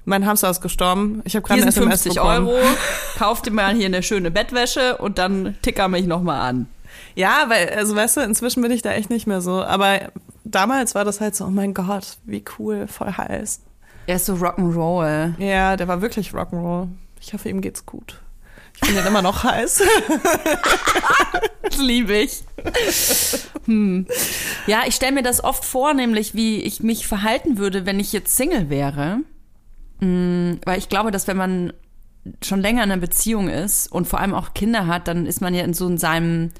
mein Hamster ist gestorben. Ich habe gerade eine SMS 50 bekommen. Euro, kauf dir mal hier eine schöne Bettwäsche und dann ticker mich nochmal an. Ja, weil, also weißt du, inzwischen bin ich da echt nicht mehr so. Aber damals war das halt so, oh mein Gott, wie cool, voll heiß. Er ist so Rock'n'Roll. Ja, der war wirklich Rock'n'Roll. Ich hoffe, ihm geht's gut. Ich bin ja immer noch heiß. Das liebe ich. hm. Ja, ich stelle mir das oft vor, nämlich wie ich mich verhalten würde, wenn ich jetzt Single wäre. Hm, weil ich glaube, dass wenn man schon länger in einer Beziehung ist und vor allem auch Kinder hat, dann ist man ja in so in seinem,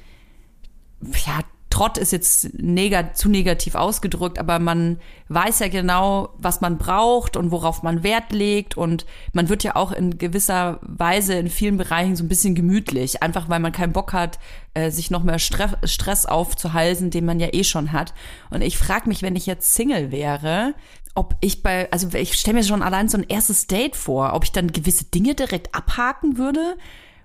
ja, Trott ist jetzt neg zu negativ ausgedrückt, aber man weiß ja genau, was man braucht und worauf man Wert legt und man wird ja auch in gewisser Weise in vielen Bereichen so ein bisschen gemütlich, einfach weil man keinen Bock hat, äh, sich noch mehr Stress, Stress aufzuhalsen, den man ja eh schon hat. Und ich frage mich, wenn ich jetzt Single wäre, ob ich bei, also ich stelle mir schon allein so ein erstes Date vor, ob ich dann gewisse Dinge direkt abhaken würde.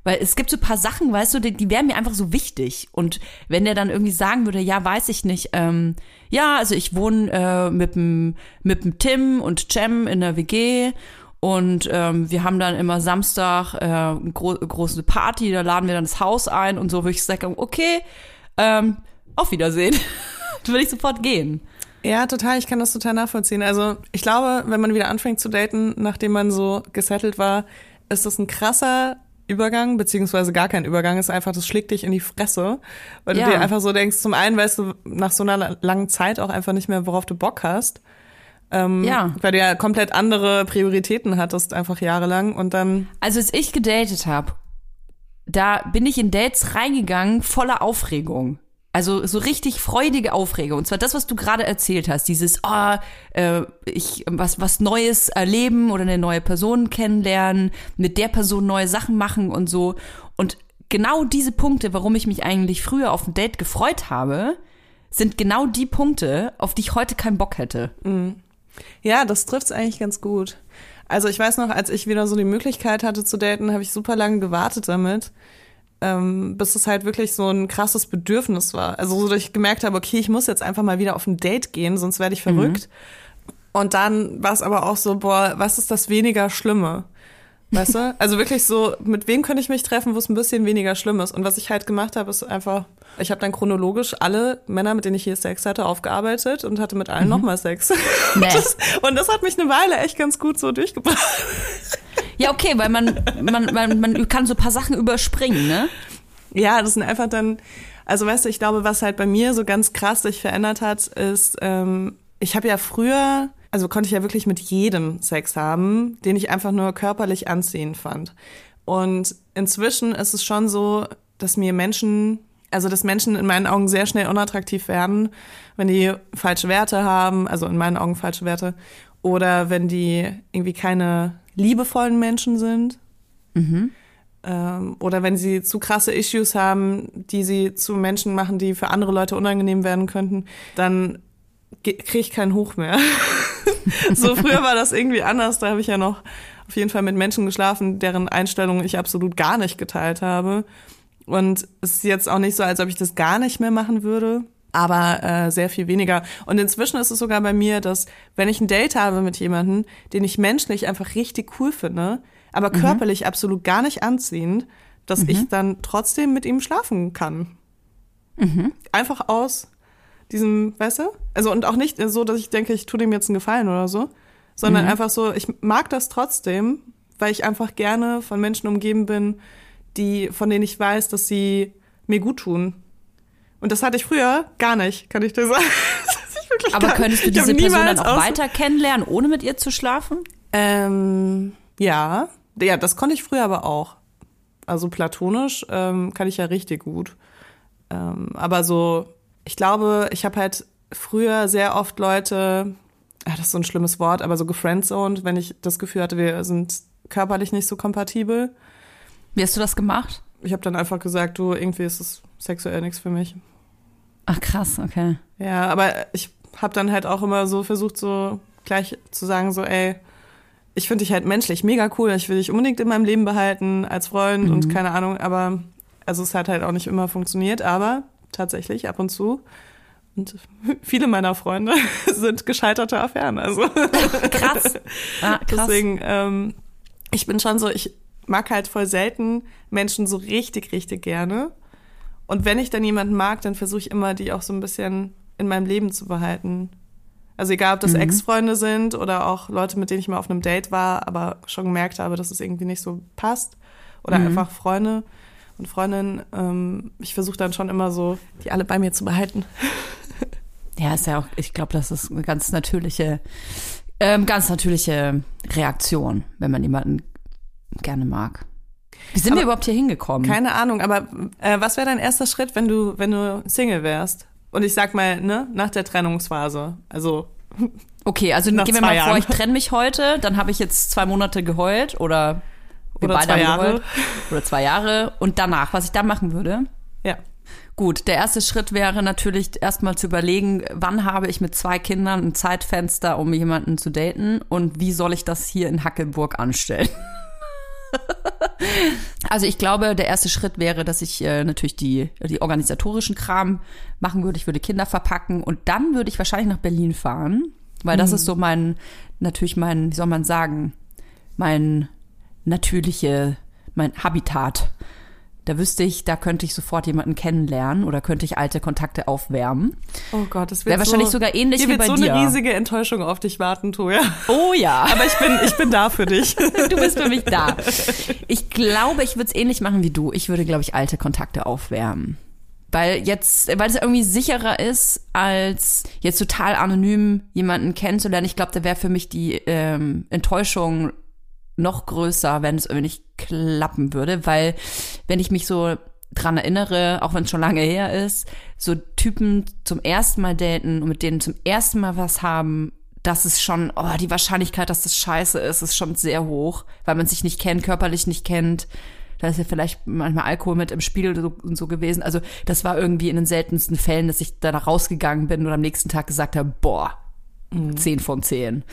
Weil es gibt so paar Sachen, weißt du, die, die wären mir einfach so wichtig. Und wenn der dann irgendwie sagen würde, ja, weiß ich nicht, ähm, ja, also ich wohne äh, mit dem mit Tim und Cem in der WG und ähm, wir haben dann immer Samstag äh, eine gro große Party, da laden wir dann das Haus ein und so würde ich sagen, okay, ähm, auf Wiedersehen. Dann würde ich sofort gehen. Ja, total. Ich kann das total nachvollziehen. Also ich glaube, wenn man wieder anfängt zu daten, nachdem man so gesettelt war, ist das ein krasser Übergang, beziehungsweise gar kein Übergang, ist einfach, das schlägt dich in die Fresse, weil Ja. du dir einfach so denkst, zum einen weißt du nach so einer langen Zeit auch einfach nicht mehr, worauf du Bock hast. Ähm, Ja. Weil du ja komplett andere Prioritäten hattest, einfach jahrelang und dann, Also als ich gedatet habe, da bin ich in Dates reingegangen voller Aufregung. Also so richtig freudige Aufregung. Und zwar das, was du gerade erzählt hast, dieses, oh, äh, ich was was Neues erleben oder eine neue Person kennenlernen, mit der Person neue Sachen machen und so. Und genau diese Punkte, warum ich mich eigentlich früher auf ein Date gefreut habe, sind genau die Punkte, auf die ich heute keinen Bock hätte. ja, das trifft's eigentlich ganz gut. Also ich weiß noch, als ich wieder so die Möglichkeit hatte zu daten, habe ich super lange gewartet damit, ähm, bis es halt wirklich so ein krasses Bedürfnis war. Also so, dass ich gemerkt habe, okay, ich muss jetzt einfach mal wieder auf ein Date gehen, sonst werde ich verrückt. Und dann war es aber auch so, boah, was ist das weniger Schlimme? Weißt du? Also wirklich so, mit wem könnte ich mich treffen, wo es ein bisschen weniger schlimm ist? Und was ich halt gemacht habe, ist einfach, ich habe dann chronologisch alle Männer, mit denen ich hier Sex hatte, aufgearbeitet und hatte mit allen nochmal Sex. Nee. Das, und das hat mich eine Weile echt ganz gut so durchgebracht. Ja, okay, weil man, man, man, man kann so ein paar Sachen überspringen, ne? Ja, das sind einfach dann Also weißt du, ich glaube, was halt bei mir so ganz krass sich verändert hat, ist, ähm, ich habe ja früher, also konnte ich ja wirklich mit jedem Sex haben, den ich einfach nur körperlich anziehend fand. Und inzwischen ist es schon so, dass mir Menschen, also dass Menschen in meinen Augen sehr schnell unattraktiv werden, wenn die falsche Werte haben, also in meinen Augen falsche Werte, oder wenn die irgendwie keine liebevollen Menschen sind. Ähm, oder wenn sie zu krasse Issues haben, die sie zu Menschen machen, die für andere Leute unangenehm werden könnten, dann kriege ich keinen Hoch mehr. so früher war das irgendwie anders. Da habe ich ja noch auf jeden Fall mit Menschen geschlafen, deren Einstellungen ich absolut gar nicht geteilt habe. Und es ist jetzt auch nicht so, als ob ich das gar nicht mehr machen würde, aber äh, sehr viel weniger. Und inzwischen ist es sogar bei mir, dass wenn ich ein Date habe mit jemandem, den ich menschlich einfach richtig cool finde, aber körperlich absolut gar nicht anziehend, dass ich dann trotzdem mit ihm schlafen kann. Einfach aus diesem, weißt du? Also und auch nicht so, dass ich denke, ich tue dem jetzt einen Gefallen oder so, sondern einfach so, ich mag das trotzdem, weil ich einfach gerne von Menschen umgeben bin, die, von denen ich weiß, dass sie mir gut tun. Und das hatte ich früher gar nicht, kann ich dir sagen. Wirklich Aber könntest du ich diese Person dann auch weiter kennenlernen, ohne mit ihr zu schlafen? Ähm, ja, ja, das konnte ich früher aber auch. Also platonisch ähm, kann ich ja richtig gut. Ähm, aber so, ich glaube, ich habe halt früher sehr oft Leute, ah, das ist so ein schlimmes Wort, aber so gefriendzoned, wenn ich das Gefühl hatte, wir sind körperlich nicht so kompatibel. Wie hast du das gemacht? Ich habe dann einfach gesagt, du, irgendwie ist es sexuell nichts für mich. Ach krass, okay. Ja, aber ich habe dann halt auch immer so versucht, so gleich zu sagen, so, ey, ich finde dich halt menschlich mega cool, ich will dich unbedingt in meinem Leben behalten als Freund und keine Ahnung, aber also es hat halt auch nicht immer funktioniert, aber tatsächlich ab und zu. Und viele meiner Freunde sind gescheiterte Affären. Also Krass. Ah, krass. deswegen, ähm, ich bin schon so, ich mag halt voll selten Menschen so richtig, richtig gerne. Und wenn ich dann jemanden mag, dann versuche ich immer, die auch so ein bisschen in meinem Leben zu behalten. Also egal, ob das Ex-Freunde sind oder auch Leute, mit denen ich mal auf einem Date war, aber schon gemerkt habe, dass es irgendwie nicht so passt. Oder einfach Freunde und Freundinnen. Ähm, ich versuche dann schon immer so, die alle bei mir zu behalten. Ja, ist ja auch, ich glaube, das ist eine ganz natürliche, ähm, ganz natürliche Reaktion, wenn man jemanden gerne mag. Wie sind wir Aber überhaupt hier hingekommen? Keine Ahnung, aber äh, was wäre dein erster Schritt, wenn du, wenn du Single wärst? Und ich sag mal, ne, nach der Trennungsphase. Also, okay, also gehen wir mal vor, Jahren. ich trenne mich heute, dann habe ich jetzt zwei Monate geheult oder wir Oder beide zwei haben Jahre. geheult. Oder zwei Jahre. Und danach, was ich da machen würde? ja. Gut, der erste Schritt wäre natürlich erstmal zu überlegen, wann habe ich mit zwei Kindern ein Zeitfenster, um jemanden zu daten und wie soll ich das hier in Hackelburg anstellen? also ich glaube, der erste Schritt wäre, dass ich äh, natürlich die, die organisatorischen Kram machen würde. Ich würde Kinder verpacken und dann würde ich wahrscheinlich nach Berlin fahren, weil das ist so mein, natürlich mein, wie soll man sagen, mein natürliche, mein Habitat. Da wüsste ich, da könnte ich sofort jemanden kennenlernen oder könnte ich alte Kontakte aufwärmen. Oh Gott, das wird Wäre wahrscheinlich so, sogar ähnlich hier wie wird bei so dir. eine riesige Enttäuschung auf dich warten, Toja. Oh ja. Aber ich bin, ich bin da für dich. du bist für mich da. Ich glaube, ich würde es ähnlich machen wie du. Ich würde, glaube ich, alte Kontakte aufwärmen. Weil jetzt, weil es irgendwie sicherer ist, als jetzt total anonym jemanden kennenzulernen. Ich glaube, da wäre für mich die ähm, Enttäuschung noch größer, wenn es irgendwie nicht klappen würde, weil wenn ich mich so dran erinnere, auch wenn es schon lange her ist, so Typen zum ersten Mal daten und mit denen zum ersten Mal was haben, das ist schon, oh, die Wahrscheinlichkeit, dass das scheiße ist, ist schon sehr hoch, weil man sich nicht kennt, körperlich nicht kennt. Da ist ja vielleicht manchmal Alkohol mit im Spiel und so gewesen. Also das war irgendwie in den seltensten Fällen, dass ich da rausgegangen bin und am nächsten Tag gesagt habe, boah, zehn von zehn.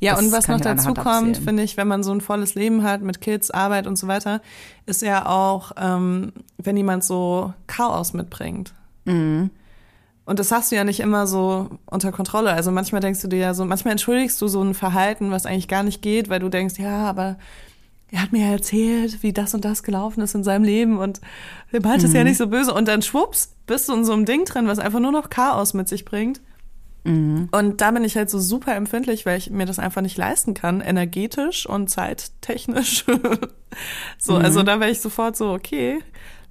Ja, Das und was noch der dazu Hand kommt, finde ich, wenn man so ein volles Leben hat mit Kids, Arbeit und so weiter, ist ja auch, ähm, wenn jemand so Chaos mitbringt. Mhm. Und das hast du ja nicht immer so unter Kontrolle. Also manchmal denkst du dir ja so, manchmal entschuldigst du so ein Verhalten, was eigentlich gar nicht geht, weil du denkst, ja, aber er hat mir ja erzählt, wie das und das gelaufen ist in seinem Leben und er meint es ja Mhm. nicht so böse. Und dann schwupps, bist du in so einem Ding drin, was einfach nur noch Chaos mit sich bringt. Mhm. Und da bin ich halt so super empfindlich, weil ich mir das einfach nicht leisten kann, energetisch und zeittechnisch. so, Mhm. also da wäre ich sofort so, okay,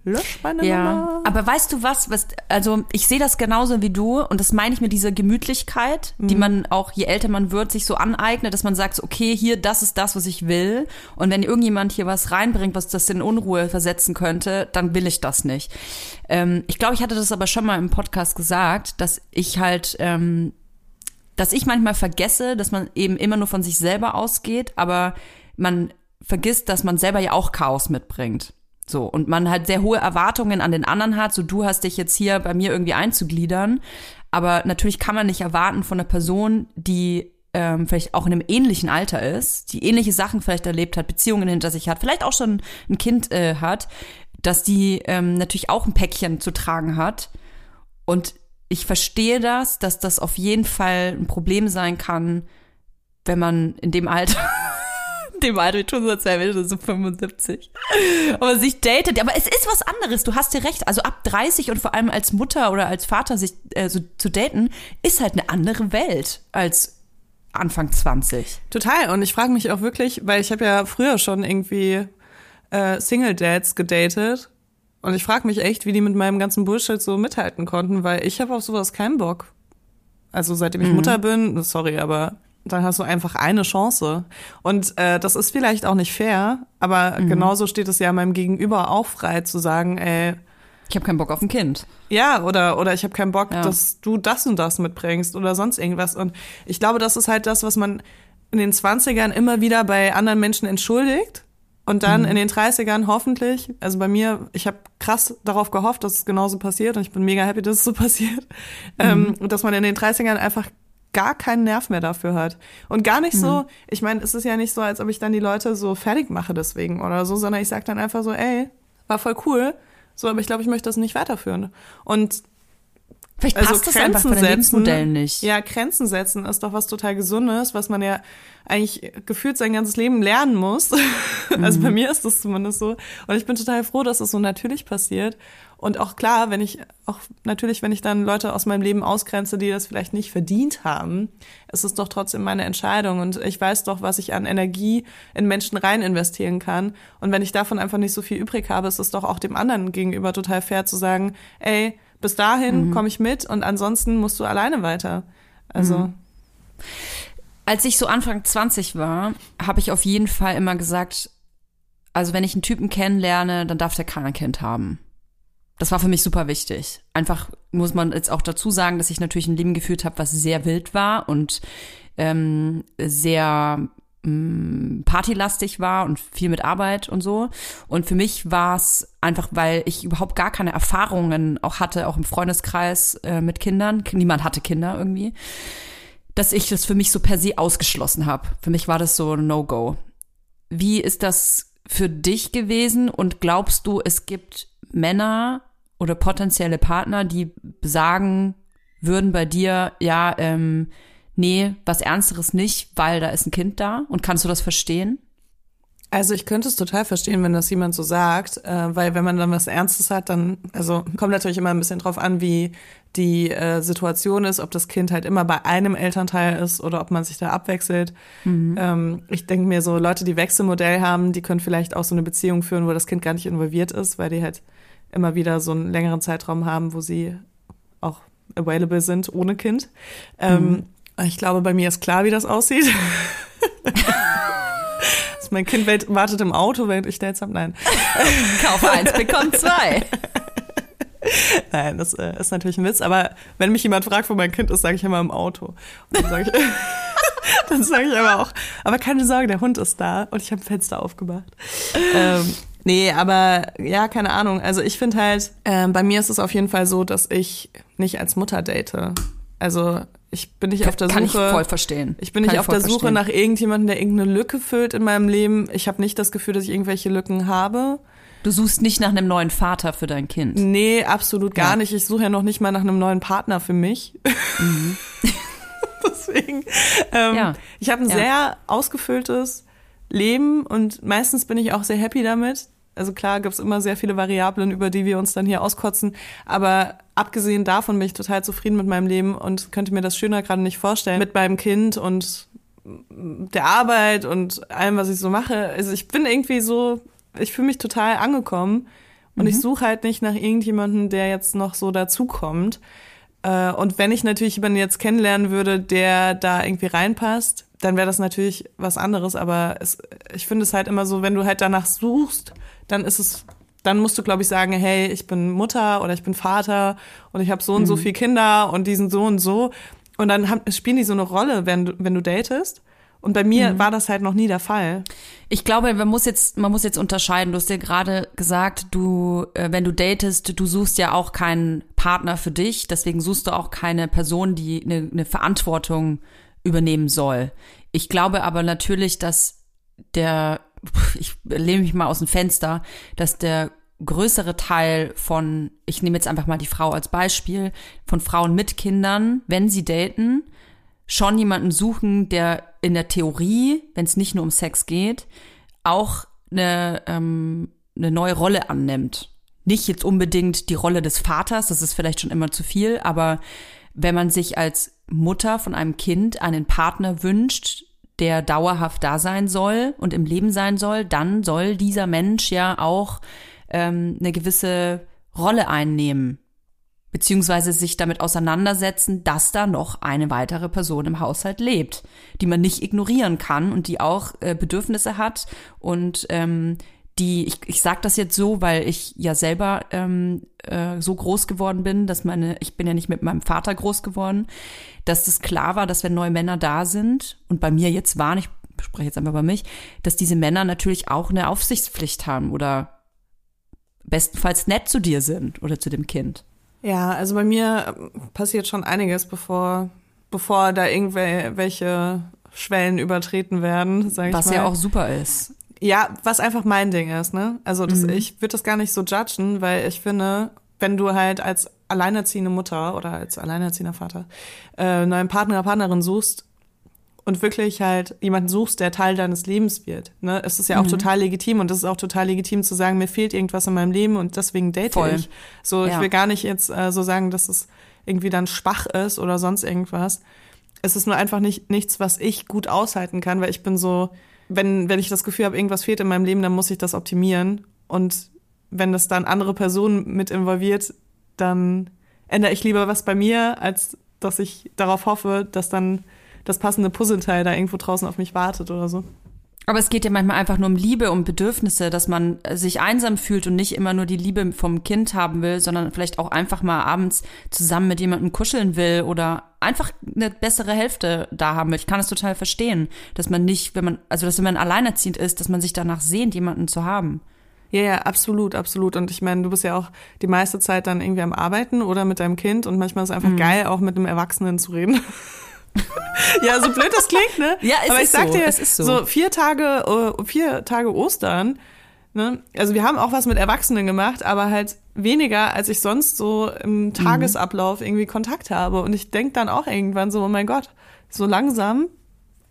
lösch meine Ja, Nummer. aber weißt du was, was, also ich sehe das genauso wie du und das meine ich mit dieser Gemütlichkeit, die man auch, je älter man wird, sich so aneignet, dass man sagt, so, okay, hier, das ist das, was ich will und wenn irgendjemand hier was reinbringt, was das in Unruhe versetzen könnte, dann will ich das nicht. Ähm, ich glaube, ich hatte das aber schon mal im Podcast gesagt, dass ich halt, ähm, dass ich manchmal vergesse, dass man eben immer nur von sich selber ausgeht, aber man vergisst, dass man selber ja auch Chaos mitbringt. So, und man halt sehr hohe Erwartungen an den anderen hat, so du hast dich jetzt hier bei mir irgendwie einzugliedern. Aber natürlich kann man nicht erwarten von einer Person, die ähm, vielleicht auch in einem ähnlichen Alter ist, die ähnliche Sachen vielleicht erlebt hat, Beziehungen hinter sich hat, vielleicht auch schon ein Kind äh, hat, dass die ähm, natürlich auch ein Päckchen zu tragen hat. Und ich verstehe das, dass das auf jeden Fall ein Problem sein kann, wenn man in dem Alter, dem Alter, wir tun so, als wären wir schon so 75, aber sich datet. Aber es ist was anderes, du hast dir recht. Also ab 30 und vor allem als Mutter oder als Vater sich äh, so zu daten, ist halt eine andere Welt als Anfang 20. Total. Und ich frage mich auch wirklich, weil ich habe ja früher schon irgendwie äh, Single-Dads gedatet. Und ich frage mich echt, wie die mit meinem ganzen Bullshit so mithalten konnten, weil ich habe auf sowas keinen Bock. Also seitdem ich Mutter bin, sorry, aber dann hast du einfach eine Chance. Und äh, das ist vielleicht auch nicht fair, aber genauso steht es ja meinem Gegenüber auch frei zu sagen, ey, Ich habe keinen Bock auf ein Kind. ja, oder, oder ich habe keinen Bock, Ja. dass du das und das mitbringst oder sonst irgendwas. Und ich glaube, das ist halt das, was man in den 20ern immer wieder bei anderen Menschen entschuldigt. Und dann in den 30ern hoffentlich, also bei mir, ich habe krass darauf gehofft, dass es genauso passiert und ich bin mega happy, dass es so passiert, ähm, und dass man in den 30ern einfach gar keinen Nerv mehr dafür hat. Und gar nicht so, ich meine, es ist ja nicht so, als ob ich dann die Leute so fertig mache deswegen oder so, sondern ich sag dann einfach so, ey, war voll cool, so, aber ich glaube, ich möchte das nicht weiterführen. Und Vielleicht also passt das einfach von den Lebensmodellen nicht. Ja, Grenzen setzen ist doch was total Gesundes, was man ja eigentlich gefühlt sein ganzes Leben lernen muss. Also Mhm. bei mir ist das zumindest so. Und ich bin total froh, dass es so natürlich passiert. Und auch klar, wenn ich, auch natürlich, wenn ich dann Leute aus meinem Leben ausgrenze, die das vielleicht nicht verdient haben, ist es doch trotzdem meine Entscheidung. Und ich weiß doch, was ich an Energie in Menschen rein investieren kann. Und wenn ich davon einfach nicht so viel übrig habe, ist es doch auch dem anderen gegenüber total fair zu sagen, ey, bis Mhm. dahin komme ich mit und ansonsten musst du alleine weiter. Also, als ich so Anfang 20 war, habe ich auf jeden Fall immer gesagt, also wenn ich einen Typen kennenlerne, dann darf der kein Kind haben. Das war für mich super wichtig. Einfach muss man jetzt auch dazu sagen, dass ich natürlich ein Leben geführt habe, was sehr wild war und ähm, sehr mh, partylastig war und viel mit Arbeit und so. Und für mich war es einfach, weil ich überhaupt gar keine Erfahrungen auch hatte, auch im Freundeskreis äh, mit Kindern. Niemand hatte Kinder irgendwie dass ich das für mich so per se ausgeschlossen habe. Für mich war das so No-Go. Wie ist das für dich gewesen und glaubst du, es gibt Männer oder potenzielle Partner, die sagen würden bei dir, ja, ähm, nee, was Ernsteres nicht, weil da ist ein Kind da? Und kannst du das verstehen? Also ich könnte es total verstehen, wenn das jemand so sagt, äh, weil wenn man dann was Ernstes hat, dann, also kommt natürlich immer ein bisschen drauf an, wie die äh, Situation ist, ob das Kind halt immer bei einem Elternteil ist oder ob man sich da abwechselt. Ähm, ich denke mir so, Leute, die Wechselmodell haben, die können vielleicht auch so eine Beziehung führen, wo das Kind gar nicht involviert ist, weil die halt immer wieder so einen längeren Zeitraum haben, wo sie auch available sind ohne Kind. Ähm, Ich glaube, bei mir ist klar, wie das aussieht. Mein Kind wartet im Auto, während ich Dates habe. Nein. Kauf eins, bekomm zwei. Nein, das äh, ist natürlich ein Witz. Aber wenn mich jemand fragt, wo mein Kind ist, sage ich immer im Auto. Und dann sage ich, dann sage ich aber auch, aber keine Sorge, der Hund ist da und ich habe Fenster aufgemacht. ähm, nee, aber ja, keine Ahnung. Also ich finde halt, ähm, bei mir ist es auf jeden Fall so, dass ich nicht als Mutter date. Also ich bin nicht auf der Kann ich Suche. voll verstehen. Ich bin Kann nicht auf voll der Suche verstehen. nach irgendjemandem, der irgendeine Lücke füllt in meinem Leben. Ich habe nicht das Gefühl, dass ich irgendwelche Lücken habe. Du suchst nicht nach einem neuen Vater für dein Kind. Nee, absolut gar Ja. nicht. Ich suche ja noch nicht mal nach einem neuen Partner für mich. Deswegen, ähm, Ja. ich habe ein Ja. sehr ausgefülltes Leben und meistens bin ich auch sehr happy damit. Also klar gibt's immer sehr viele Variablen, über die wir uns dann hier auskotzen. Aber abgesehen davon bin ich total zufrieden mit meinem Leben und könnte mir das schöner gerade nicht vorstellen. Mit meinem Kind und der Arbeit und allem, was ich so mache. Also ich bin irgendwie so, ich fühle mich total angekommen Und ich suche halt nicht nach irgendjemandem, der jetzt noch so dazukommt. Äh, und wenn ich natürlich jemanden jetzt kennenlernen würde, der da irgendwie reinpasst, dann wäre das natürlich was anderes. Aber es, ich finde es halt immer so, wenn du halt danach suchst, dann ist es, dann musst du, glaube ich, sagen, hey, ich bin Mutter oder ich bin Vater und ich habe so und so viele Kinder und die sind so und so. Und dann haben, spielen die so eine Rolle, wenn du, wenn du datest. Und bei mir war das halt noch nie der Fall. Ich glaube, man muss jetzt, man muss jetzt unterscheiden. Du hast dir gerade gesagt, du, äh, wenn du datest, du suchst ja auch keinen Partner für dich. Deswegen suchst du auch keine Person, die eine, eine Verantwortung übernehmen soll. Ich glaube aber natürlich, dass der, ich lehne mich mal aus dem Fenster, dass der größere Teil von, ich nehme jetzt einfach mal die Frau als Beispiel, von Frauen mit Kindern, wenn sie daten, schon jemanden suchen, der in der Theorie, wenn es nicht nur um Sex geht, auch eine, ähm, eine neue Rolle annimmt. Nicht jetzt unbedingt die Rolle des Vaters, das ist vielleicht schon immer zu viel, aber wenn man sich als Mutter von einem Kind einen Partner wünscht, der dauerhaft da sein soll und im Leben sein soll, dann soll dieser Mensch ja auch ähm, eine gewisse Rolle einnehmen beziehungsweise sich damit auseinandersetzen, dass da noch eine weitere Person im Haushalt lebt, die man nicht ignorieren kann und die auch äh, Bedürfnisse hat und ähm, die, ich, ich sage das jetzt so, weil ich ja selber ähm, äh, so groß geworden bin, dass meine, ich bin ja nicht mit meinem Vater groß geworden, dass das klar war, dass wenn neue Männer da sind und bei mir jetzt waren, ich spreche jetzt einfach über mich, dass diese Männer natürlich auch eine Aufsichtspflicht haben oder bestenfalls nett zu dir sind oder zu dem Kind. Ja, also bei mir ähm, passiert schon einiges, bevor, bevor da irgendwelche Schwellen übertreten werden, sage ich Was mal. ja auch super ist. Ja, was einfach mein Ding ist, ne? Also das, ich würde das gar nicht so judgen, weil ich finde, wenn du halt als alleinerziehende Mutter oder als alleinerziehender Vater äh, einen neuen Partner, Partnerin suchst und wirklich halt jemanden suchst, der Teil deines Lebens wird, ne? Es ist ja auch total legitim und es ist auch total legitim zu sagen, mir fehlt irgendwas in meinem Leben und deswegen date Voll. ich. So, ich Ja. will gar nicht jetzt äh, so sagen, dass es irgendwie dann schwach ist oder sonst irgendwas. Es ist nur einfach nicht nichts, was ich gut aushalten kann, weil ich bin so, wenn, wenn ich das Gefühl habe, irgendwas fehlt in meinem Leben, dann muss ich das optimieren. Und wenn das dann andere Personen mit involviert, dann ändere ich lieber was bei mir, als dass ich darauf hoffe, dass dann das passende Puzzleteil da irgendwo draußen auf mich wartet oder so. Aber es geht ja manchmal einfach nur um Liebe, um Bedürfnisse, dass man sich einsam fühlt und nicht immer nur die Liebe vom Kind haben will, sondern vielleicht auch einfach mal abends zusammen mit jemandem kuscheln will oder einfach eine bessere Hälfte da haben will. Ich kann es total verstehen, dass man nicht, wenn man, also dass wenn man alleinerziehend ist, dass man sich danach sehnt, jemanden zu haben. Ja, ja, absolut, absolut. Und ich meine, du bist ja auch die meiste Zeit dann irgendwie am Arbeiten oder mit deinem Kind und manchmal ist es einfach Mhm. geil, auch mit einem Erwachsenen zu reden. ja, so blöd das klingt, ne? Ja, es Aber ich ist sag so, dir, es ist so. so vier Tage, äh, vier Tage Ostern, ne? Also wir haben auch was mit Erwachsenen gemacht, aber halt weniger, als ich sonst so im Tagesablauf irgendwie Kontakt habe. Und ich denk dann auch irgendwann so, oh mein Gott, so langsam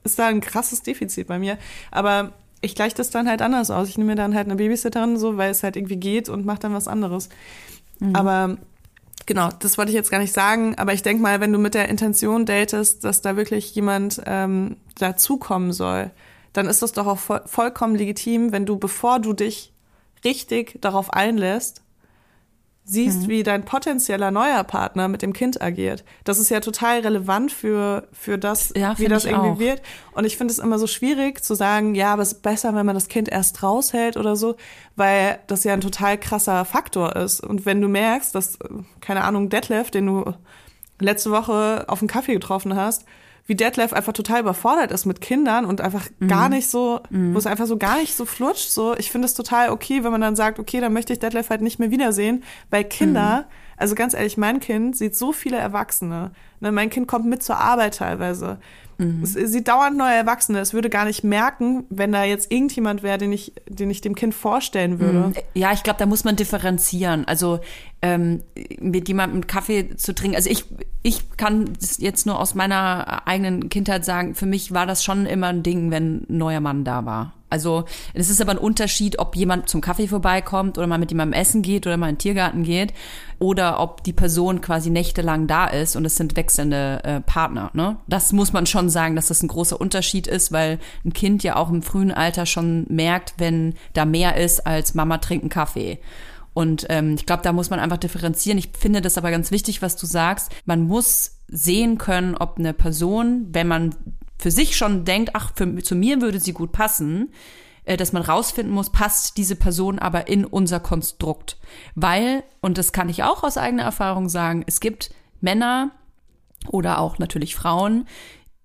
ist da ein krasses Defizit bei mir. Aber ich gleiche das dann halt anders aus. Ich nehme mir dann halt eine Babysitterin, so, weil es halt irgendwie geht und mache dann was anderes. Aber genau, das wollte ich jetzt gar nicht sagen. Aber ich denk mal, wenn du mit der Intention datest, dass da wirklich jemand ähm, dazukommen soll, dann ist das doch auch voll, vollkommen legitim, wenn du, bevor du dich richtig darauf einlässt, siehst, wie dein potenzieller neuer Partner mit dem Kind agiert. Das ist ja total relevant für, für das, Ja, wie das irgendwie auch. wird. Und ich finde es immer so schwierig zu sagen, ja, aber es ist besser, wenn man das Kind erst raushält oder so, weil das ja ein total krasser Faktor ist. Und wenn du merkst, dass, äh, keine Ahnung, Detlef, den du letzte Woche auf einen Kaffee getroffen hast, wie Detlef einfach total überfordert ist mit Kindern und einfach Mhm. gar nicht so, wo es einfach so gar nicht so flutscht. So, ich finde es total okay, wenn man dann sagt, okay, dann möchte ich Detlef halt nicht mehr wiedersehen, weil Kinder, Mhm. also ganz ehrlich, mein Kind sieht so viele Erwachsene. Ne, mein Kind kommt mit zur Arbeit teilweise. Mhm. Sieht dauernd neue Erwachsene. Es würde gar nicht merken, wenn da jetzt irgendjemand wäre, den ich, den ich dem Kind vorstellen würde. Ja, ich glaube, da muss man differenzieren. Also ähm, mit jemandem Kaffee zu trinken. Also ich, ich kann das jetzt nur aus meiner eigenen Kindheit sagen, für mich war das schon immer ein Ding, wenn ein neuer Mann da war. Also es ist aber ein Unterschied, ob jemand zum Kaffee vorbeikommt oder mal mit jemandem essen geht oder mal in den Tiergarten geht oder ob die Person quasi nächtelang da ist und es sind wechselnde äh, Partner. Ne? Das muss man schon sagen, dass das ein großer Unterschied ist, weil ein Kind ja auch im frühen Alter schon merkt, wenn da mehr ist als Mama trinkt einen Kaffee. Und ähm, ich glaube, da muss man einfach differenzieren. Ich finde das aber ganz wichtig, was du sagst. Man muss sehen können, ob eine Person, wenn man für sich schon denkt, ach, für, zu mir würde sie gut passen, äh, dass man rausfinden muss, passt diese Person aber in unser Konstrukt. Weil, und das kann ich auch aus eigener Erfahrung sagen, es gibt Männer oder auch natürlich Frauen,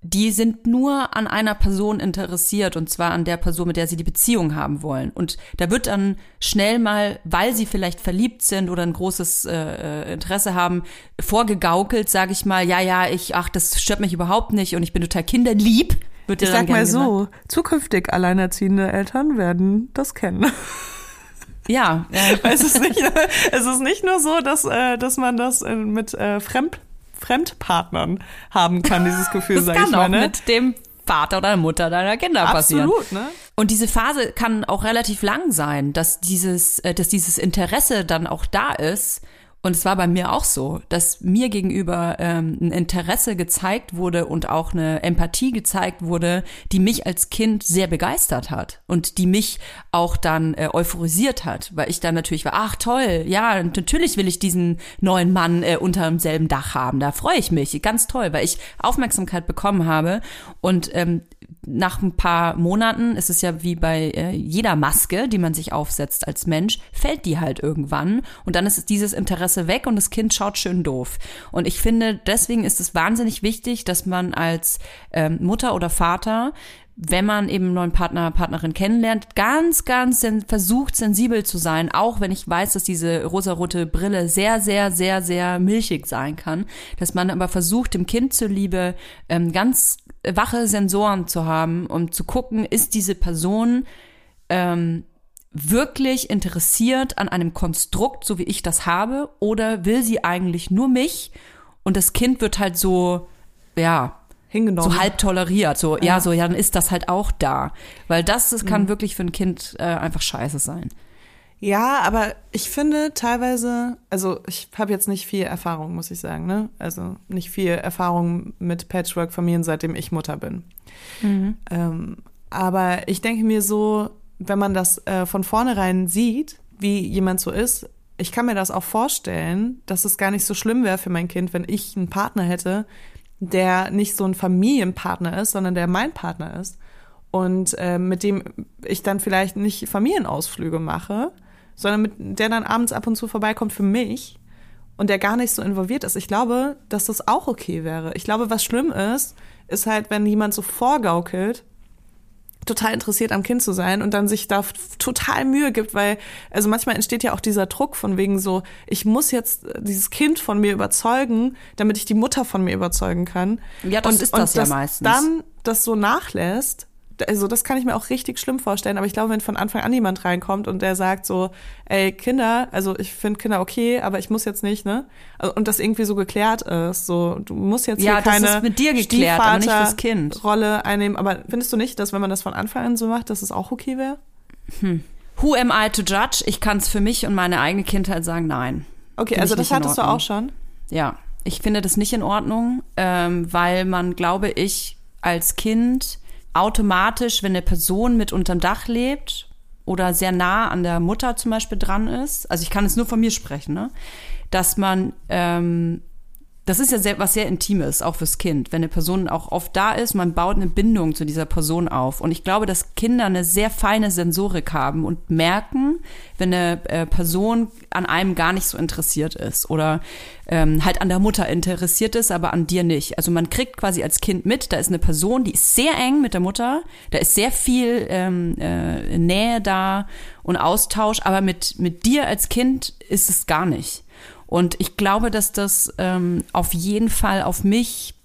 die sind nur an einer Person interessiert und zwar an der Person, mit der sie die Beziehung haben wollen. Und da wird dann schnell mal, weil sie vielleicht verliebt sind oder ein großes äh, Interesse haben, vorgegaukelt, sage ich mal, ja, ja, ich, ach, das stört mich überhaupt nicht und ich bin total kinderlieb. Wird Ich sag mal so, zukünftig alleinerziehende Eltern werden das kennen. Ja, es, ist nicht, es ist nicht nur so, dass, äh, dass man das äh, mit äh, Fremd, Fremdpartnern haben kann, dieses Gefühl, das sag kann ich auch mal. Ne? mit dem Vater oder Mutter deiner Kinder passieren. Absolut, ne? Und diese Phase kann auch relativ lang sein, dass dieses, äh, dass dieses Interesse dann auch da ist. Und es war bei mir auch so, dass mir gegenüber ähm, ein Interesse gezeigt wurde und auch eine Empathie gezeigt wurde, die mich als Kind sehr begeistert hat und die mich auch dann äh, euphorisiert hat, weil ich dann natürlich war, ach toll, ja, natürlich will ich diesen neuen Mann äh, unter demselben Dach haben, da freue ich mich, ganz toll, weil ich Aufmerksamkeit bekommen habe. Und ähm, nach ein paar Monaten ist es ja wie bei äh, jeder Maske, die man sich aufsetzt als Mensch, fällt die halt irgendwann und dann ist dieses Interesse weg und das Kind schaut schön doof. Und ich finde, deswegen ist es wahnsinnig wichtig, dass man als ähm, Mutter oder Vater wenn man eben einen neuen Partner, Partnerin kennenlernt, ganz, ganz sen versucht, sensibel zu sein, auch wenn ich weiß, dass diese rosarote Brille sehr, sehr, sehr, sehr milchig sein kann, dass man aber versucht, dem Kind zuliebe ähm, ganz wache Sensoren zu haben, um zu gucken, ist diese Person ähm, wirklich interessiert an einem Konstrukt, so wie ich das habe, oder will sie eigentlich nur mich? Und das Kind wird halt so, ja, Hingenommen. so halb toleriert. So, ja. so, ja, dann ist das halt auch da. Weil das, das kann wirklich für ein Kind äh, einfach scheiße sein. Ja, aber ich finde teilweise, also ich habe jetzt nicht viel Erfahrung, muss ich sagen, ne? Also nicht viel Erfahrung mit Patchwork-Familien, seitdem ich Mutter bin. Ähm, aber ich denke mir so, wenn man das äh, von vornherein sieht, wie jemand so ist, ich kann mir das auch vorstellen, dass es gar nicht so schlimm wäre für mein Kind, wenn ich einen Partner hätte, der nicht so ein Familienpartner ist, sondern der mein Partner ist. Und äh, mit dem ich dann vielleicht nicht Familienausflüge mache, sondern mit der dann abends ab und zu vorbeikommt für mich und der gar nicht so involviert ist. Ich glaube, dass das auch okay wäre. Ich glaube, was schlimm ist, ist halt, wenn jemand so vorgaukelt, total interessiert am Kind zu sein und dann sich da total Mühe gibt, weil, also manchmal entsteht ja auch dieser Druck von wegen so, ich muss jetzt äh, dieses Kind von mir überzeugen, damit ich die Mutter von mir überzeugen kann. Ja, das und, ist das und ja dass meistens. dann das so nachlässt, also das kann ich mir auch richtig schlimm vorstellen, aber ich glaube, wenn von Anfang an jemand reinkommt und der sagt so, ey, Kinder, also ich finde Kinder okay, aber ich muss jetzt nicht, ne? Also, Und das irgendwie so geklärt ist, so, du musst jetzt Ja, hier das keine ist mit dir geklärt, aber nicht fürs Kind. Rolle einnehmen, aber findest du nicht, dass wenn man das von Anfang an so macht, dass es auch okay wäre? Who am I to judge? Ich kann es für mich und meine eigene Kindheit sagen, nein. Okay, Find also das hattest du auch schon. Ja, ich finde das nicht in Ordnung, ähm, weil man, glaube ich, als Kind automatisch, wenn eine Person mit unterm Dach lebt oder sehr nah an der Mutter zum Beispiel dran ist, also ich kann es nur von mir sprechen, ne? dass man, ähm, das ist ja sehr, was sehr Intimes, auch fürs Kind, wenn eine Person auch oft da ist, man baut eine Bindung zu dieser Person auf. Und ich glaube, dass Kinder eine sehr feine Sensorik haben und merken, wenn eine äh, Person an einem gar nicht so interessiert ist oder ähm, halt an der Mutter interessiert ist, aber an dir nicht. Also man kriegt quasi als Kind mit, da ist eine Person, die ist sehr eng mit der Mutter, da ist sehr viel ähm, äh, Nähe da und Austausch, aber mit, mit dir als Kind ist es gar nicht. Und ich glaube, dass das ähm, auf jeden Fall auf mich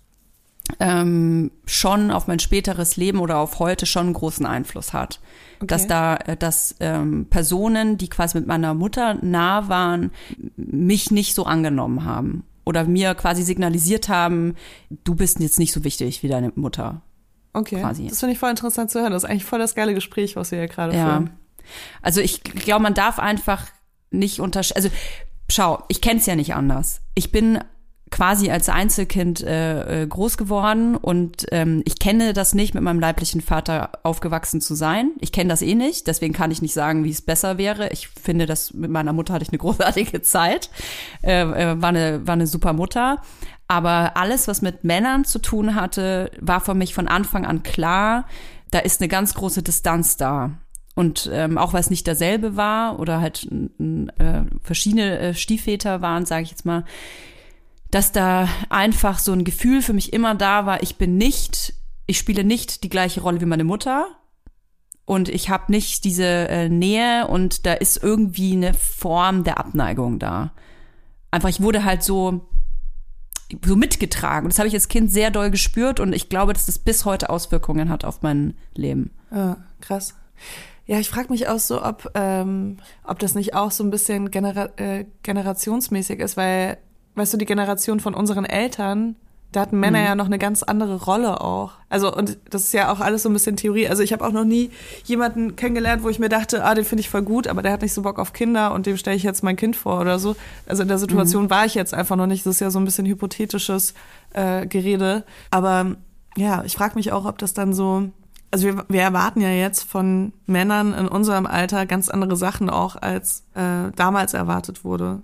ähm, schon auf mein späteres Leben oder auf heute schon einen großen Einfluss hat. Dass da, äh, dass ähm, Personen, die quasi mit meiner Mutter nah waren, mich nicht so angenommen haben. Oder mir quasi signalisiert haben, du bist jetzt nicht so wichtig wie deine Mutter. Okay. Quasi. Das finde ich voll interessant zu hören. Das ist eigentlich voll das geile Gespräch, was wir hier gerade Ja. führen. Also ich glaube, man darf einfach nicht unterscheiden. Also schau, ich kenne es ja nicht anders. Ich bin quasi als Einzelkind äh, äh, groß geworden und ähm, ich kenne das nicht, mit meinem leiblichen Vater aufgewachsen zu sein. Ich kenne das eh nicht, deswegen kann ich nicht sagen, wie es besser wäre. Ich finde, dass mit meiner Mutter hatte ich eine großartige Zeit, äh, äh, war, eine, war eine super Mutter. Aber alles, was mit Männern zu tun hatte, war für mich von Anfang an klar, da ist eine ganz große Distanz da. Und ähm, auch weil es nicht derselbe war oder halt äh, verschiedene äh, Stiefväter waren, sage ich jetzt mal, dass da einfach so ein Gefühl für mich immer da war, ich bin nicht, ich spiele nicht die gleiche Rolle wie meine Mutter und ich habe nicht diese äh, Nähe und da ist irgendwie eine Form der Abneigung da. Einfach, ich wurde halt so so mitgetragen. Das habe ich als Kind sehr doll gespürt und ich glaube, dass das bis heute Auswirkungen hat auf mein Leben. Ja, krass. Ja, ich frage mich auch so, ob, ähm, ob das nicht auch so ein bisschen genera äh, generationsmäßig ist, weil weißt du, die Generation von unseren Eltern, da hatten Männer Mhm. ja noch eine ganz andere Rolle auch. Also, und das ist ja auch alles so ein bisschen Theorie. Also, ich habe auch noch nie jemanden kennengelernt, wo ich mir dachte, ah, den finde ich voll gut, aber der hat nicht so Bock auf Kinder und dem stelle ich jetzt mein Kind vor oder so. Also, in der Situation Mhm. war ich jetzt einfach noch nicht. Das ist ja so ein bisschen hypothetisches äh, Gerede. Aber ja, ich frage mich auch, ob das dann so. Also wir, wir erwarten ja jetzt von Männern in unserem Alter ganz andere Sachen auch, als äh, damals erwartet wurde.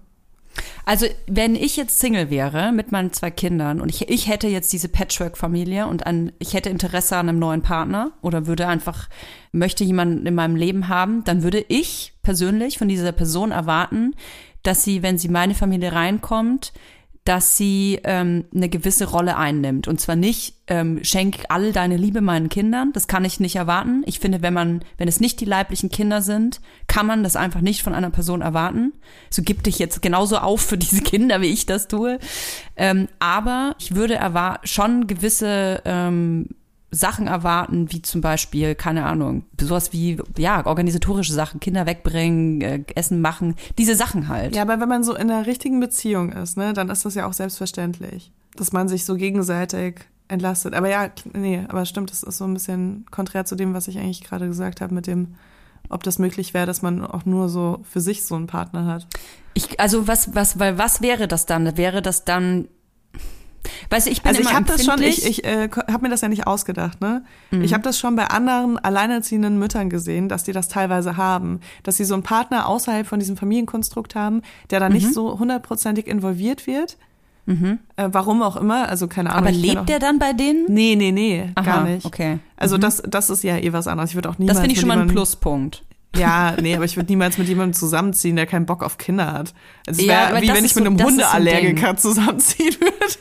Also, wenn ich jetzt Single wäre mit meinen zwei Kindern und ich, ich hätte jetzt diese Patchwork-Familie und an, ich hätte Interesse an einem neuen Partner oder würde einfach, möchte jemanden in meinem Leben haben, dann würde ich persönlich von dieser Person erwarten, dass sie, wenn sie in meine Familie reinkommt, dass sie ähm, eine gewisse Rolle einnimmt. Und zwar nicht, ähm, schenk all deine Liebe meinen Kindern. Das kann ich nicht erwarten. Ich finde, wenn man, wenn es nicht die leiblichen Kinder sind, kann man das einfach nicht von einer Person erwarten. So gib dich jetzt genauso auf für diese Kinder, wie ich das tue. Ähm, aber ich würde erwar schon gewisse ähm, Sachen erwarten, wie zum Beispiel, keine Ahnung, sowas wie, ja, organisatorische Sachen, Kinder wegbringen, äh, Essen machen, diese Sachen halt. Ja, aber wenn man so in einer richtigen Beziehung ist, ne, dann ist das ja auch selbstverständlich, dass man sich so gegenseitig entlastet. Aber ja, nee, aber stimmt, das ist so ein bisschen konträr zu dem, was ich eigentlich gerade gesagt habe, mit dem, ob das möglich wäre, dass man auch nur so für sich so einen Partner hat. Ich, also was, was, weil was wäre das dann? Wäre das dann, weißt du, ich bin Also ich habe das schon, ich, ich äh, habe mir das ja nicht ausgedacht, ne? Mhm. Ich habe das schon bei anderen alleinerziehenden Müttern gesehen, dass die das teilweise haben, dass sie so einen Partner außerhalb von diesem Familienkonstrukt haben, der da Mhm. nicht so hundertprozentig involviert wird. Äh, warum auch immer, also keine Ahnung. aber lebt der dann bei denen? Nee, nee, nee, Aha, gar nicht. okay. Also das, das ist ja eh was anderes. Ich würde auch niemals Das finde ich schon mal ein Pluspunkt. Ja, nee, aber ich würde niemals mit jemandem zusammenziehen, der keinen Bock auf Kinder hat. Also es Ja, wäre aber wie wenn ich mit einem so ein Hundeallergiker zusammenziehen würde.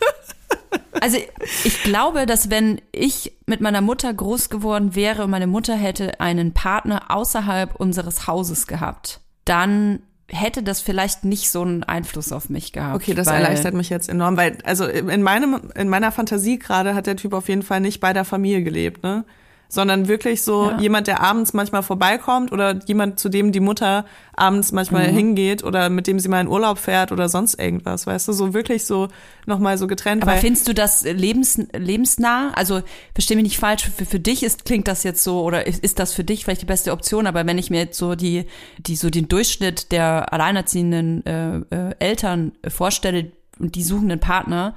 Also ich glaube, dass wenn ich mit meiner Mutter groß geworden wäre und meine Mutter hätte einen Partner außerhalb unseres Hauses gehabt, dann hätte das vielleicht nicht so einen Einfluss auf mich gehabt. Okay, das erleichtert mich jetzt enorm, weil also in meinem in meiner Fantasie gerade hat der Typ auf jeden Fall nicht bei der Familie gelebt, ne? Sondern wirklich so Ja. jemand, der abends manchmal vorbeikommt oder jemand, zu dem die Mutter abends manchmal Mhm. hingeht oder mit dem sie mal in Urlaub fährt oder sonst irgendwas, weißt du, so wirklich so nochmal so getrennt. Aber findest du das lebens, lebensnah? Also versteh mich nicht falsch, für, für dich ist, klingt das jetzt so oder ist, ist das für dich vielleicht die beste Option, aber wenn ich mir jetzt so die, die so den Durchschnitt der alleinerziehenden äh, äh, Eltern vorstelle und die suchen einen Partner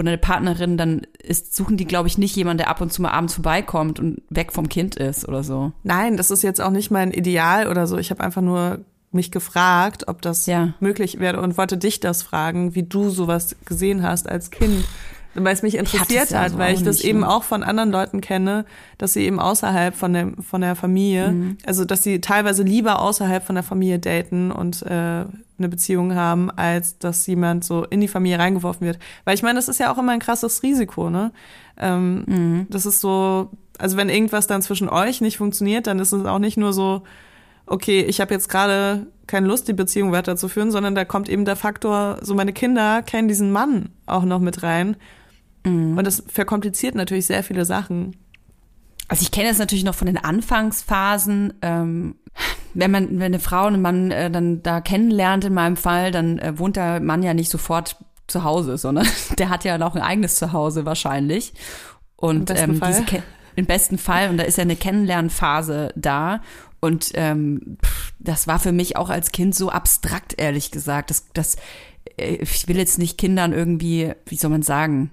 oder eine Partnerin, dann ist, suchen die, glaube ich, nicht jemanden, der ab und zu mal abends vorbeikommt und weg vom Kind ist oder so. Nein, das ist jetzt auch nicht mein Ideal oder so. Ich habe einfach nur mich gefragt, ob das Ja. möglich wäre und wollte dich das fragen, wie du sowas gesehen hast als Kind. Weil es mich interessiert ja hat, weil ich das nicht, eben ne? auch von anderen Leuten kenne, dass sie eben außerhalb von der, von der Familie, Mhm. also dass sie teilweise lieber außerhalb von der Familie daten und äh, eine Beziehung haben, als dass jemand so in die Familie reingeworfen wird. Weil ich meine, das ist ja auch immer ein krasses Risiko, ne? Ähm, Mhm. Das ist so, also wenn irgendwas dann zwischen euch nicht funktioniert, dann ist es auch nicht nur so, okay, ich habe jetzt gerade keine Lust, die Beziehung weiterzuführen, sondern da kommt eben der Faktor, so meine Kinder kennen diesen Mann auch noch mit rein. Und das verkompliziert natürlich sehr viele Sachen. Also ich kenne es natürlich noch von den Anfangsphasen. Ähm, wenn man, wenn eine Frau einen Mann äh, dann da kennenlernt, in meinem Fall, dann äh, wohnt der Mann ja nicht sofort zu Hause, sondern der hat ja auch ein eigenes Zuhause wahrscheinlich. Und Im besten ähm, Fall. diese im besten Fall, und da ist ja eine Kennenlernphase da. Und ähm, das war für mich auch als Kind so abstrakt, ehrlich gesagt. Das, das äh, ich will jetzt nicht Kindern irgendwie, wie soll man sagen,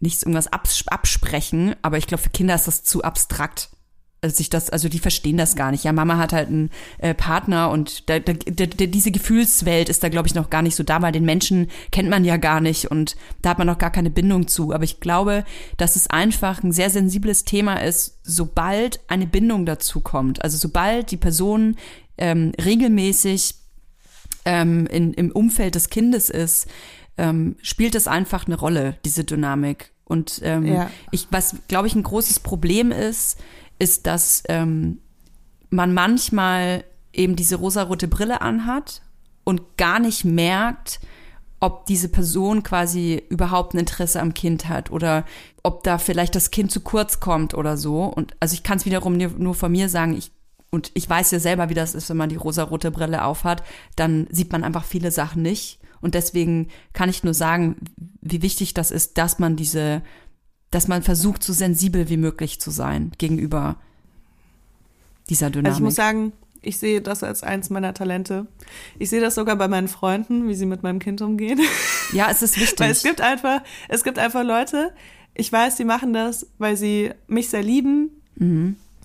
nichts irgendwas abs absprechen, aber ich glaube, für Kinder ist das zu abstrakt. Sich das, also die verstehen das gar nicht. Ja, Mama hat halt einen äh, Partner und da, da, da, diese Gefühlswelt ist da, glaube ich, noch gar nicht so da, weil den Menschen kennt man ja gar nicht und da hat man noch gar keine Bindung zu. Aber ich glaube, dass es einfach ein sehr sensibles Thema ist, sobald eine Bindung dazu kommt. Also sobald die Person ähm, regelmäßig ähm, in, im Umfeld des Kindes ist, ähm, spielt es einfach eine Rolle, diese Dynamik. Und ähm, Ja. ich, was, glaube ich, ein großes Problem ist, ist, dass ähm, man manchmal eben diese rosarote Brille anhat und gar nicht merkt, ob diese Person quasi überhaupt ein Interesse am Kind hat oder ob da vielleicht das Kind zu kurz kommt oder so. Und also ich kann es wiederum nur, von mir sagen, ich und ich weiß ja selber, wie das ist, wenn man die rosarote Brille aufhat, dann sieht man einfach viele Sachen nicht. Und deswegen kann ich nur sagen, wie wichtig das ist, dass man diese, dass man versucht, so sensibel wie möglich zu sein gegenüber dieser Dynamik. Also ich muss sagen, ich sehe das als eins meiner Talente. Ich sehe das sogar bei meinen Freunden, wie sie mit meinem Kind umgehen. ja, es ist wichtig. Weil es gibt einfach, es gibt einfach Leute, ich weiß, die machen das, weil sie mich sehr lieben.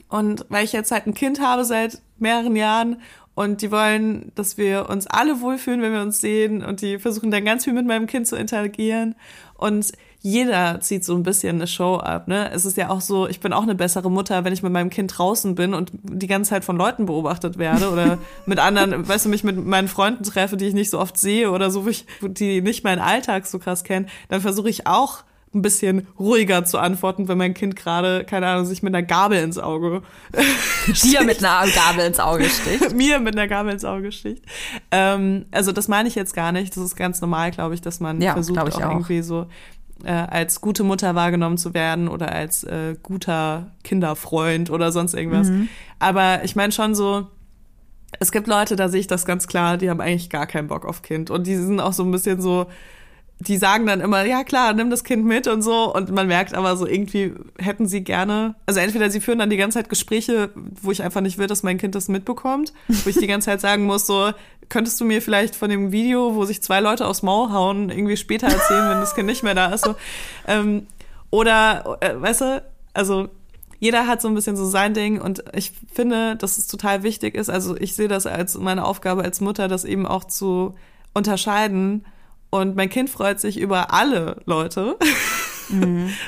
Und weil ich jetzt halt ein Kind habe seit mehreren Jahren und die wollen, dass wir uns alle wohlfühlen, wenn wir uns sehen und die versuchen dann ganz viel mit meinem Kind zu interagieren und jeder zieht so ein bisschen eine Show ab, ne? Es ist ja auch so, ich bin auch eine bessere Mutter, wenn ich mit meinem Kind draußen bin und die ganze Zeit von Leuten beobachtet werde oder mit anderen, weißt du, mich mit meinen Freunden treffe, die ich nicht so oft sehe oder so, die nicht meinen Alltag so krass kennen, dann versuche ich auch ein bisschen ruhiger zu antworten, wenn mein Kind gerade, keine Ahnung, sich mit einer Gabel ins Auge dir mit einer Gabel ins Auge sticht. mir mit einer Gabel ins Auge sticht. Ähm, also das meine ich jetzt gar nicht. Das ist ganz normal, glaube ich, dass man Ja, versucht auch, auch. irgendwie so äh, als gute Mutter wahrgenommen zu werden oder als äh, guter Kinderfreund oder sonst irgendwas. Mhm. Aber ich meine schon so, es gibt Leute, da sehe ich das ganz klar, die haben eigentlich gar keinen Bock auf Kind und die sind auch so ein bisschen so, die sagen dann immer, ja klar, nimm das Kind mit und so. Und man merkt aber so, irgendwie hätten sie gerne, also entweder sie führen dann die ganze Zeit Gespräche, wo ich einfach nicht will, dass mein Kind das mitbekommt, wo ich die ganze Zeit sagen muss, so, könntest du mir vielleicht von dem Video, wo sich zwei Leute aufs Maul hauen, irgendwie später erzählen, wenn das Kind nicht mehr da ist. So. Ähm, oder, äh, weißt du, also jeder hat so ein bisschen so sein Ding und ich finde, dass es total wichtig ist. Also ich sehe das als meine Aufgabe als Mutter, das eben auch zu unterscheiden. Und mein Kind freut sich über alle Leute.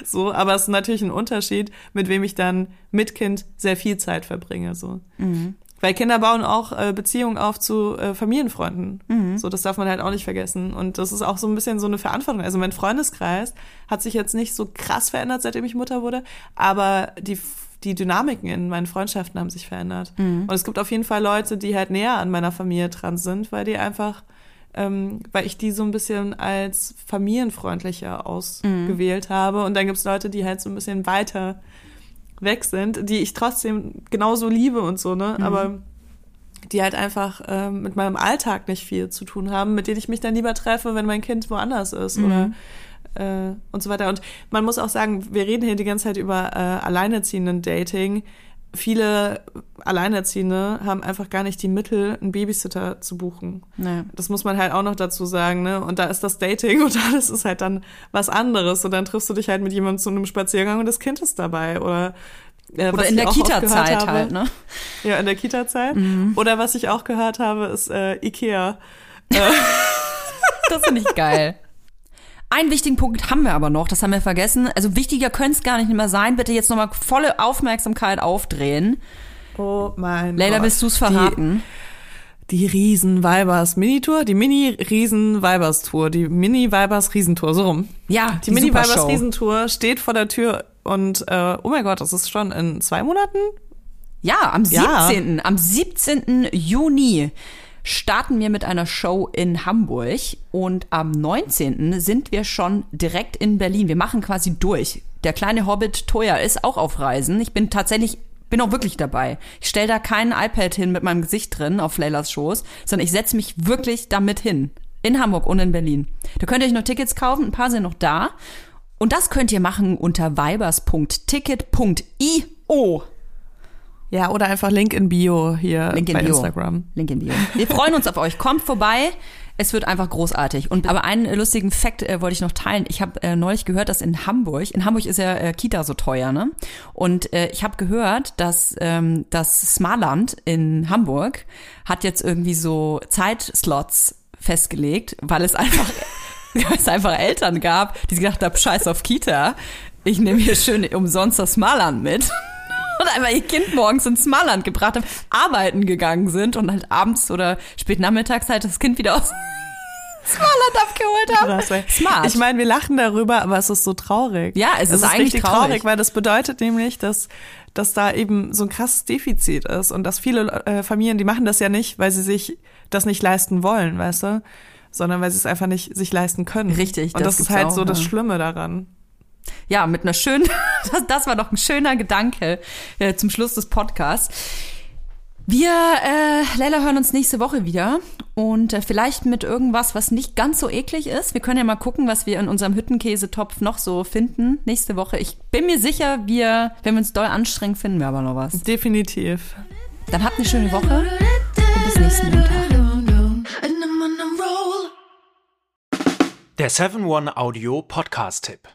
So, aber es ist natürlich ein Unterschied, mit wem ich dann mit Kind sehr viel Zeit verbringe. So. Weil Kinder bauen auch äh, Beziehungen auf zu äh, Familienfreunden. So, das darf man halt auch nicht vergessen. Und das ist auch so ein bisschen so eine Verantwortung. Also mein Freundeskreis hat sich jetzt nicht so krass verändert, seitdem ich Mutter wurde, aber die die Dynamiken in meinen Freundschaften haben sich verändert. Und es gibt auf jeden Fall Leute, die halt näher an meiner Familie dran sind, weil die einfach, ähm, weil ich die so ein bisschen als familienfreundlicher ausgewählt habe. Und dann gibt es Leute, die halt so ein bisschen weiter weg sind, die ich trotzdem genauso liebe und so, ne? Aber die halt einfach ähm, mit meinem Alltag nicht viel zu tun haben, mit denen ich mich dann lieber treffe, wenn mein Kind woanders ist oder äh, und so weiter. Und man muss auch sagen, wir reden hier die ganze Zeit über äh, alleinerziehenden Dating. Viele Alleinerziehende haben einfach gar nicht die Mittel, einen Babysitter zu buchen. Nee. Das muss man halt auch noch dazu sagen, ne? Und da ist das Dating und alles ist halt dann was anderes. Und dann triffst du dich halt mit jemandem zu einem Spaziergang und das Kind ist dabei. Oder, äh, Oder was in ich der Kita-Zeit halt, ne? Ja, in der Kita-Zeit. Mhm. Oder was ich auch gehört habe, ist äh, Ikea. Das finde ich geil. Einen wichtigen Punkt haben wir aber noch, das haben wir vergessen. Also wichtiger könnte es gar nicht mehr sein. Bitte jetzt nochmal volle Aufmerksamkeit aufdrehen. Oh mein Leila, Gott. willst du es verraten? Die, die Riesen-Weibers-Mini-Tour, die Mini-Riesen-Weibers-Tour, die Mini-Weibers-Riesentour, so rum. Ja, Die Mini-Weibers Supershow. Riesentour steht vor der Tür und äh, oh mein Gott, das ist schon in zwei Monaten? Ja, am Ja. 17. Am 17. Juni starten wir mit einer Show in Hamburg und am 19. sind wir schon direkt in Berlin. Wir machen quasi durch. Der kleine Hobbit Toya ist auch auf Reisen. Ich bin tatsächlich bin auch wirklich dabei. Ich stelle da kein iPad hin mit meinem Gesicht drin auf Leylas Schoß, sondern ich setze mich wirklich damit hin. In Hamburg und in Berlin. Da könnt ihr euch noch Tickets kaufen, ein paar sind noch da. Und das könnt ihr machen unter vibers.ticket.io. Ja, oder einfach Link in Bio hier Link in bei Bio. Instagram. Link in Bio. Wir freuen uns auf euch. Kommt vorbei. Es wird einfach großartig. Und aber einen äh, lustigen Fakt äh, wollte ich noch teilen. Ich habe äh, neulich gehört, dass in Hamburg, in Hamburg ist ja äh, Kita so teuer, ne? Und äh, ich habe gehört, dass ähm, das Smarland in Hamburg hat jetzt irgendwie so Zeitslots festgelegt, weil es einfach weil es einfach Eltern gab, die gedacht haben, scheiß auf Kita. Ich nehme hier schön umsonst das Smarland mit. Und einmal ihr Kind morgens ins Smarland gebracht haben, arbeiten gegangen sind und halt abends oder spät nachmittags halt das Kind wieder aus Smarland abgeholt haben. Krass, ey. Smart. Ich meine, wir lachen darüber, aber es ist so traurig. Ja, es ist eigentlich richtig traurig. weil das bedeutet nämlich, dass dass da eben so ein krasses Defizit ist und dass viele äh, Familien, die machen das ja nicht, weil sie sich das nicht leisten wollen, weißt du, sondern weil sie es einfach nicht sich leisten können. Richtig, Und das das, ist halt auch, so das. Schlimme daran. Ja, mit einer schönen, das, das war doch ein schöner Gedanke äh, zum Schluss des Podcasts. Wir, äh, Leila, hören uns nächste Woche wieder und äh, vielleicht mit irgendwas, was nicht ganz so eklig ist. Wir können ja mal gucken, was wir in unserem Hüttenkäsetopf noch so finden nächste Woche. Ich bin mir sicher, wir, wenn wir uns doll anstrengen, finden wir aber noch was. Definitiv. Dann habt eine schöne Woche und bis nächsten Montag. Der 7-One-Audio Podcast-Tipp.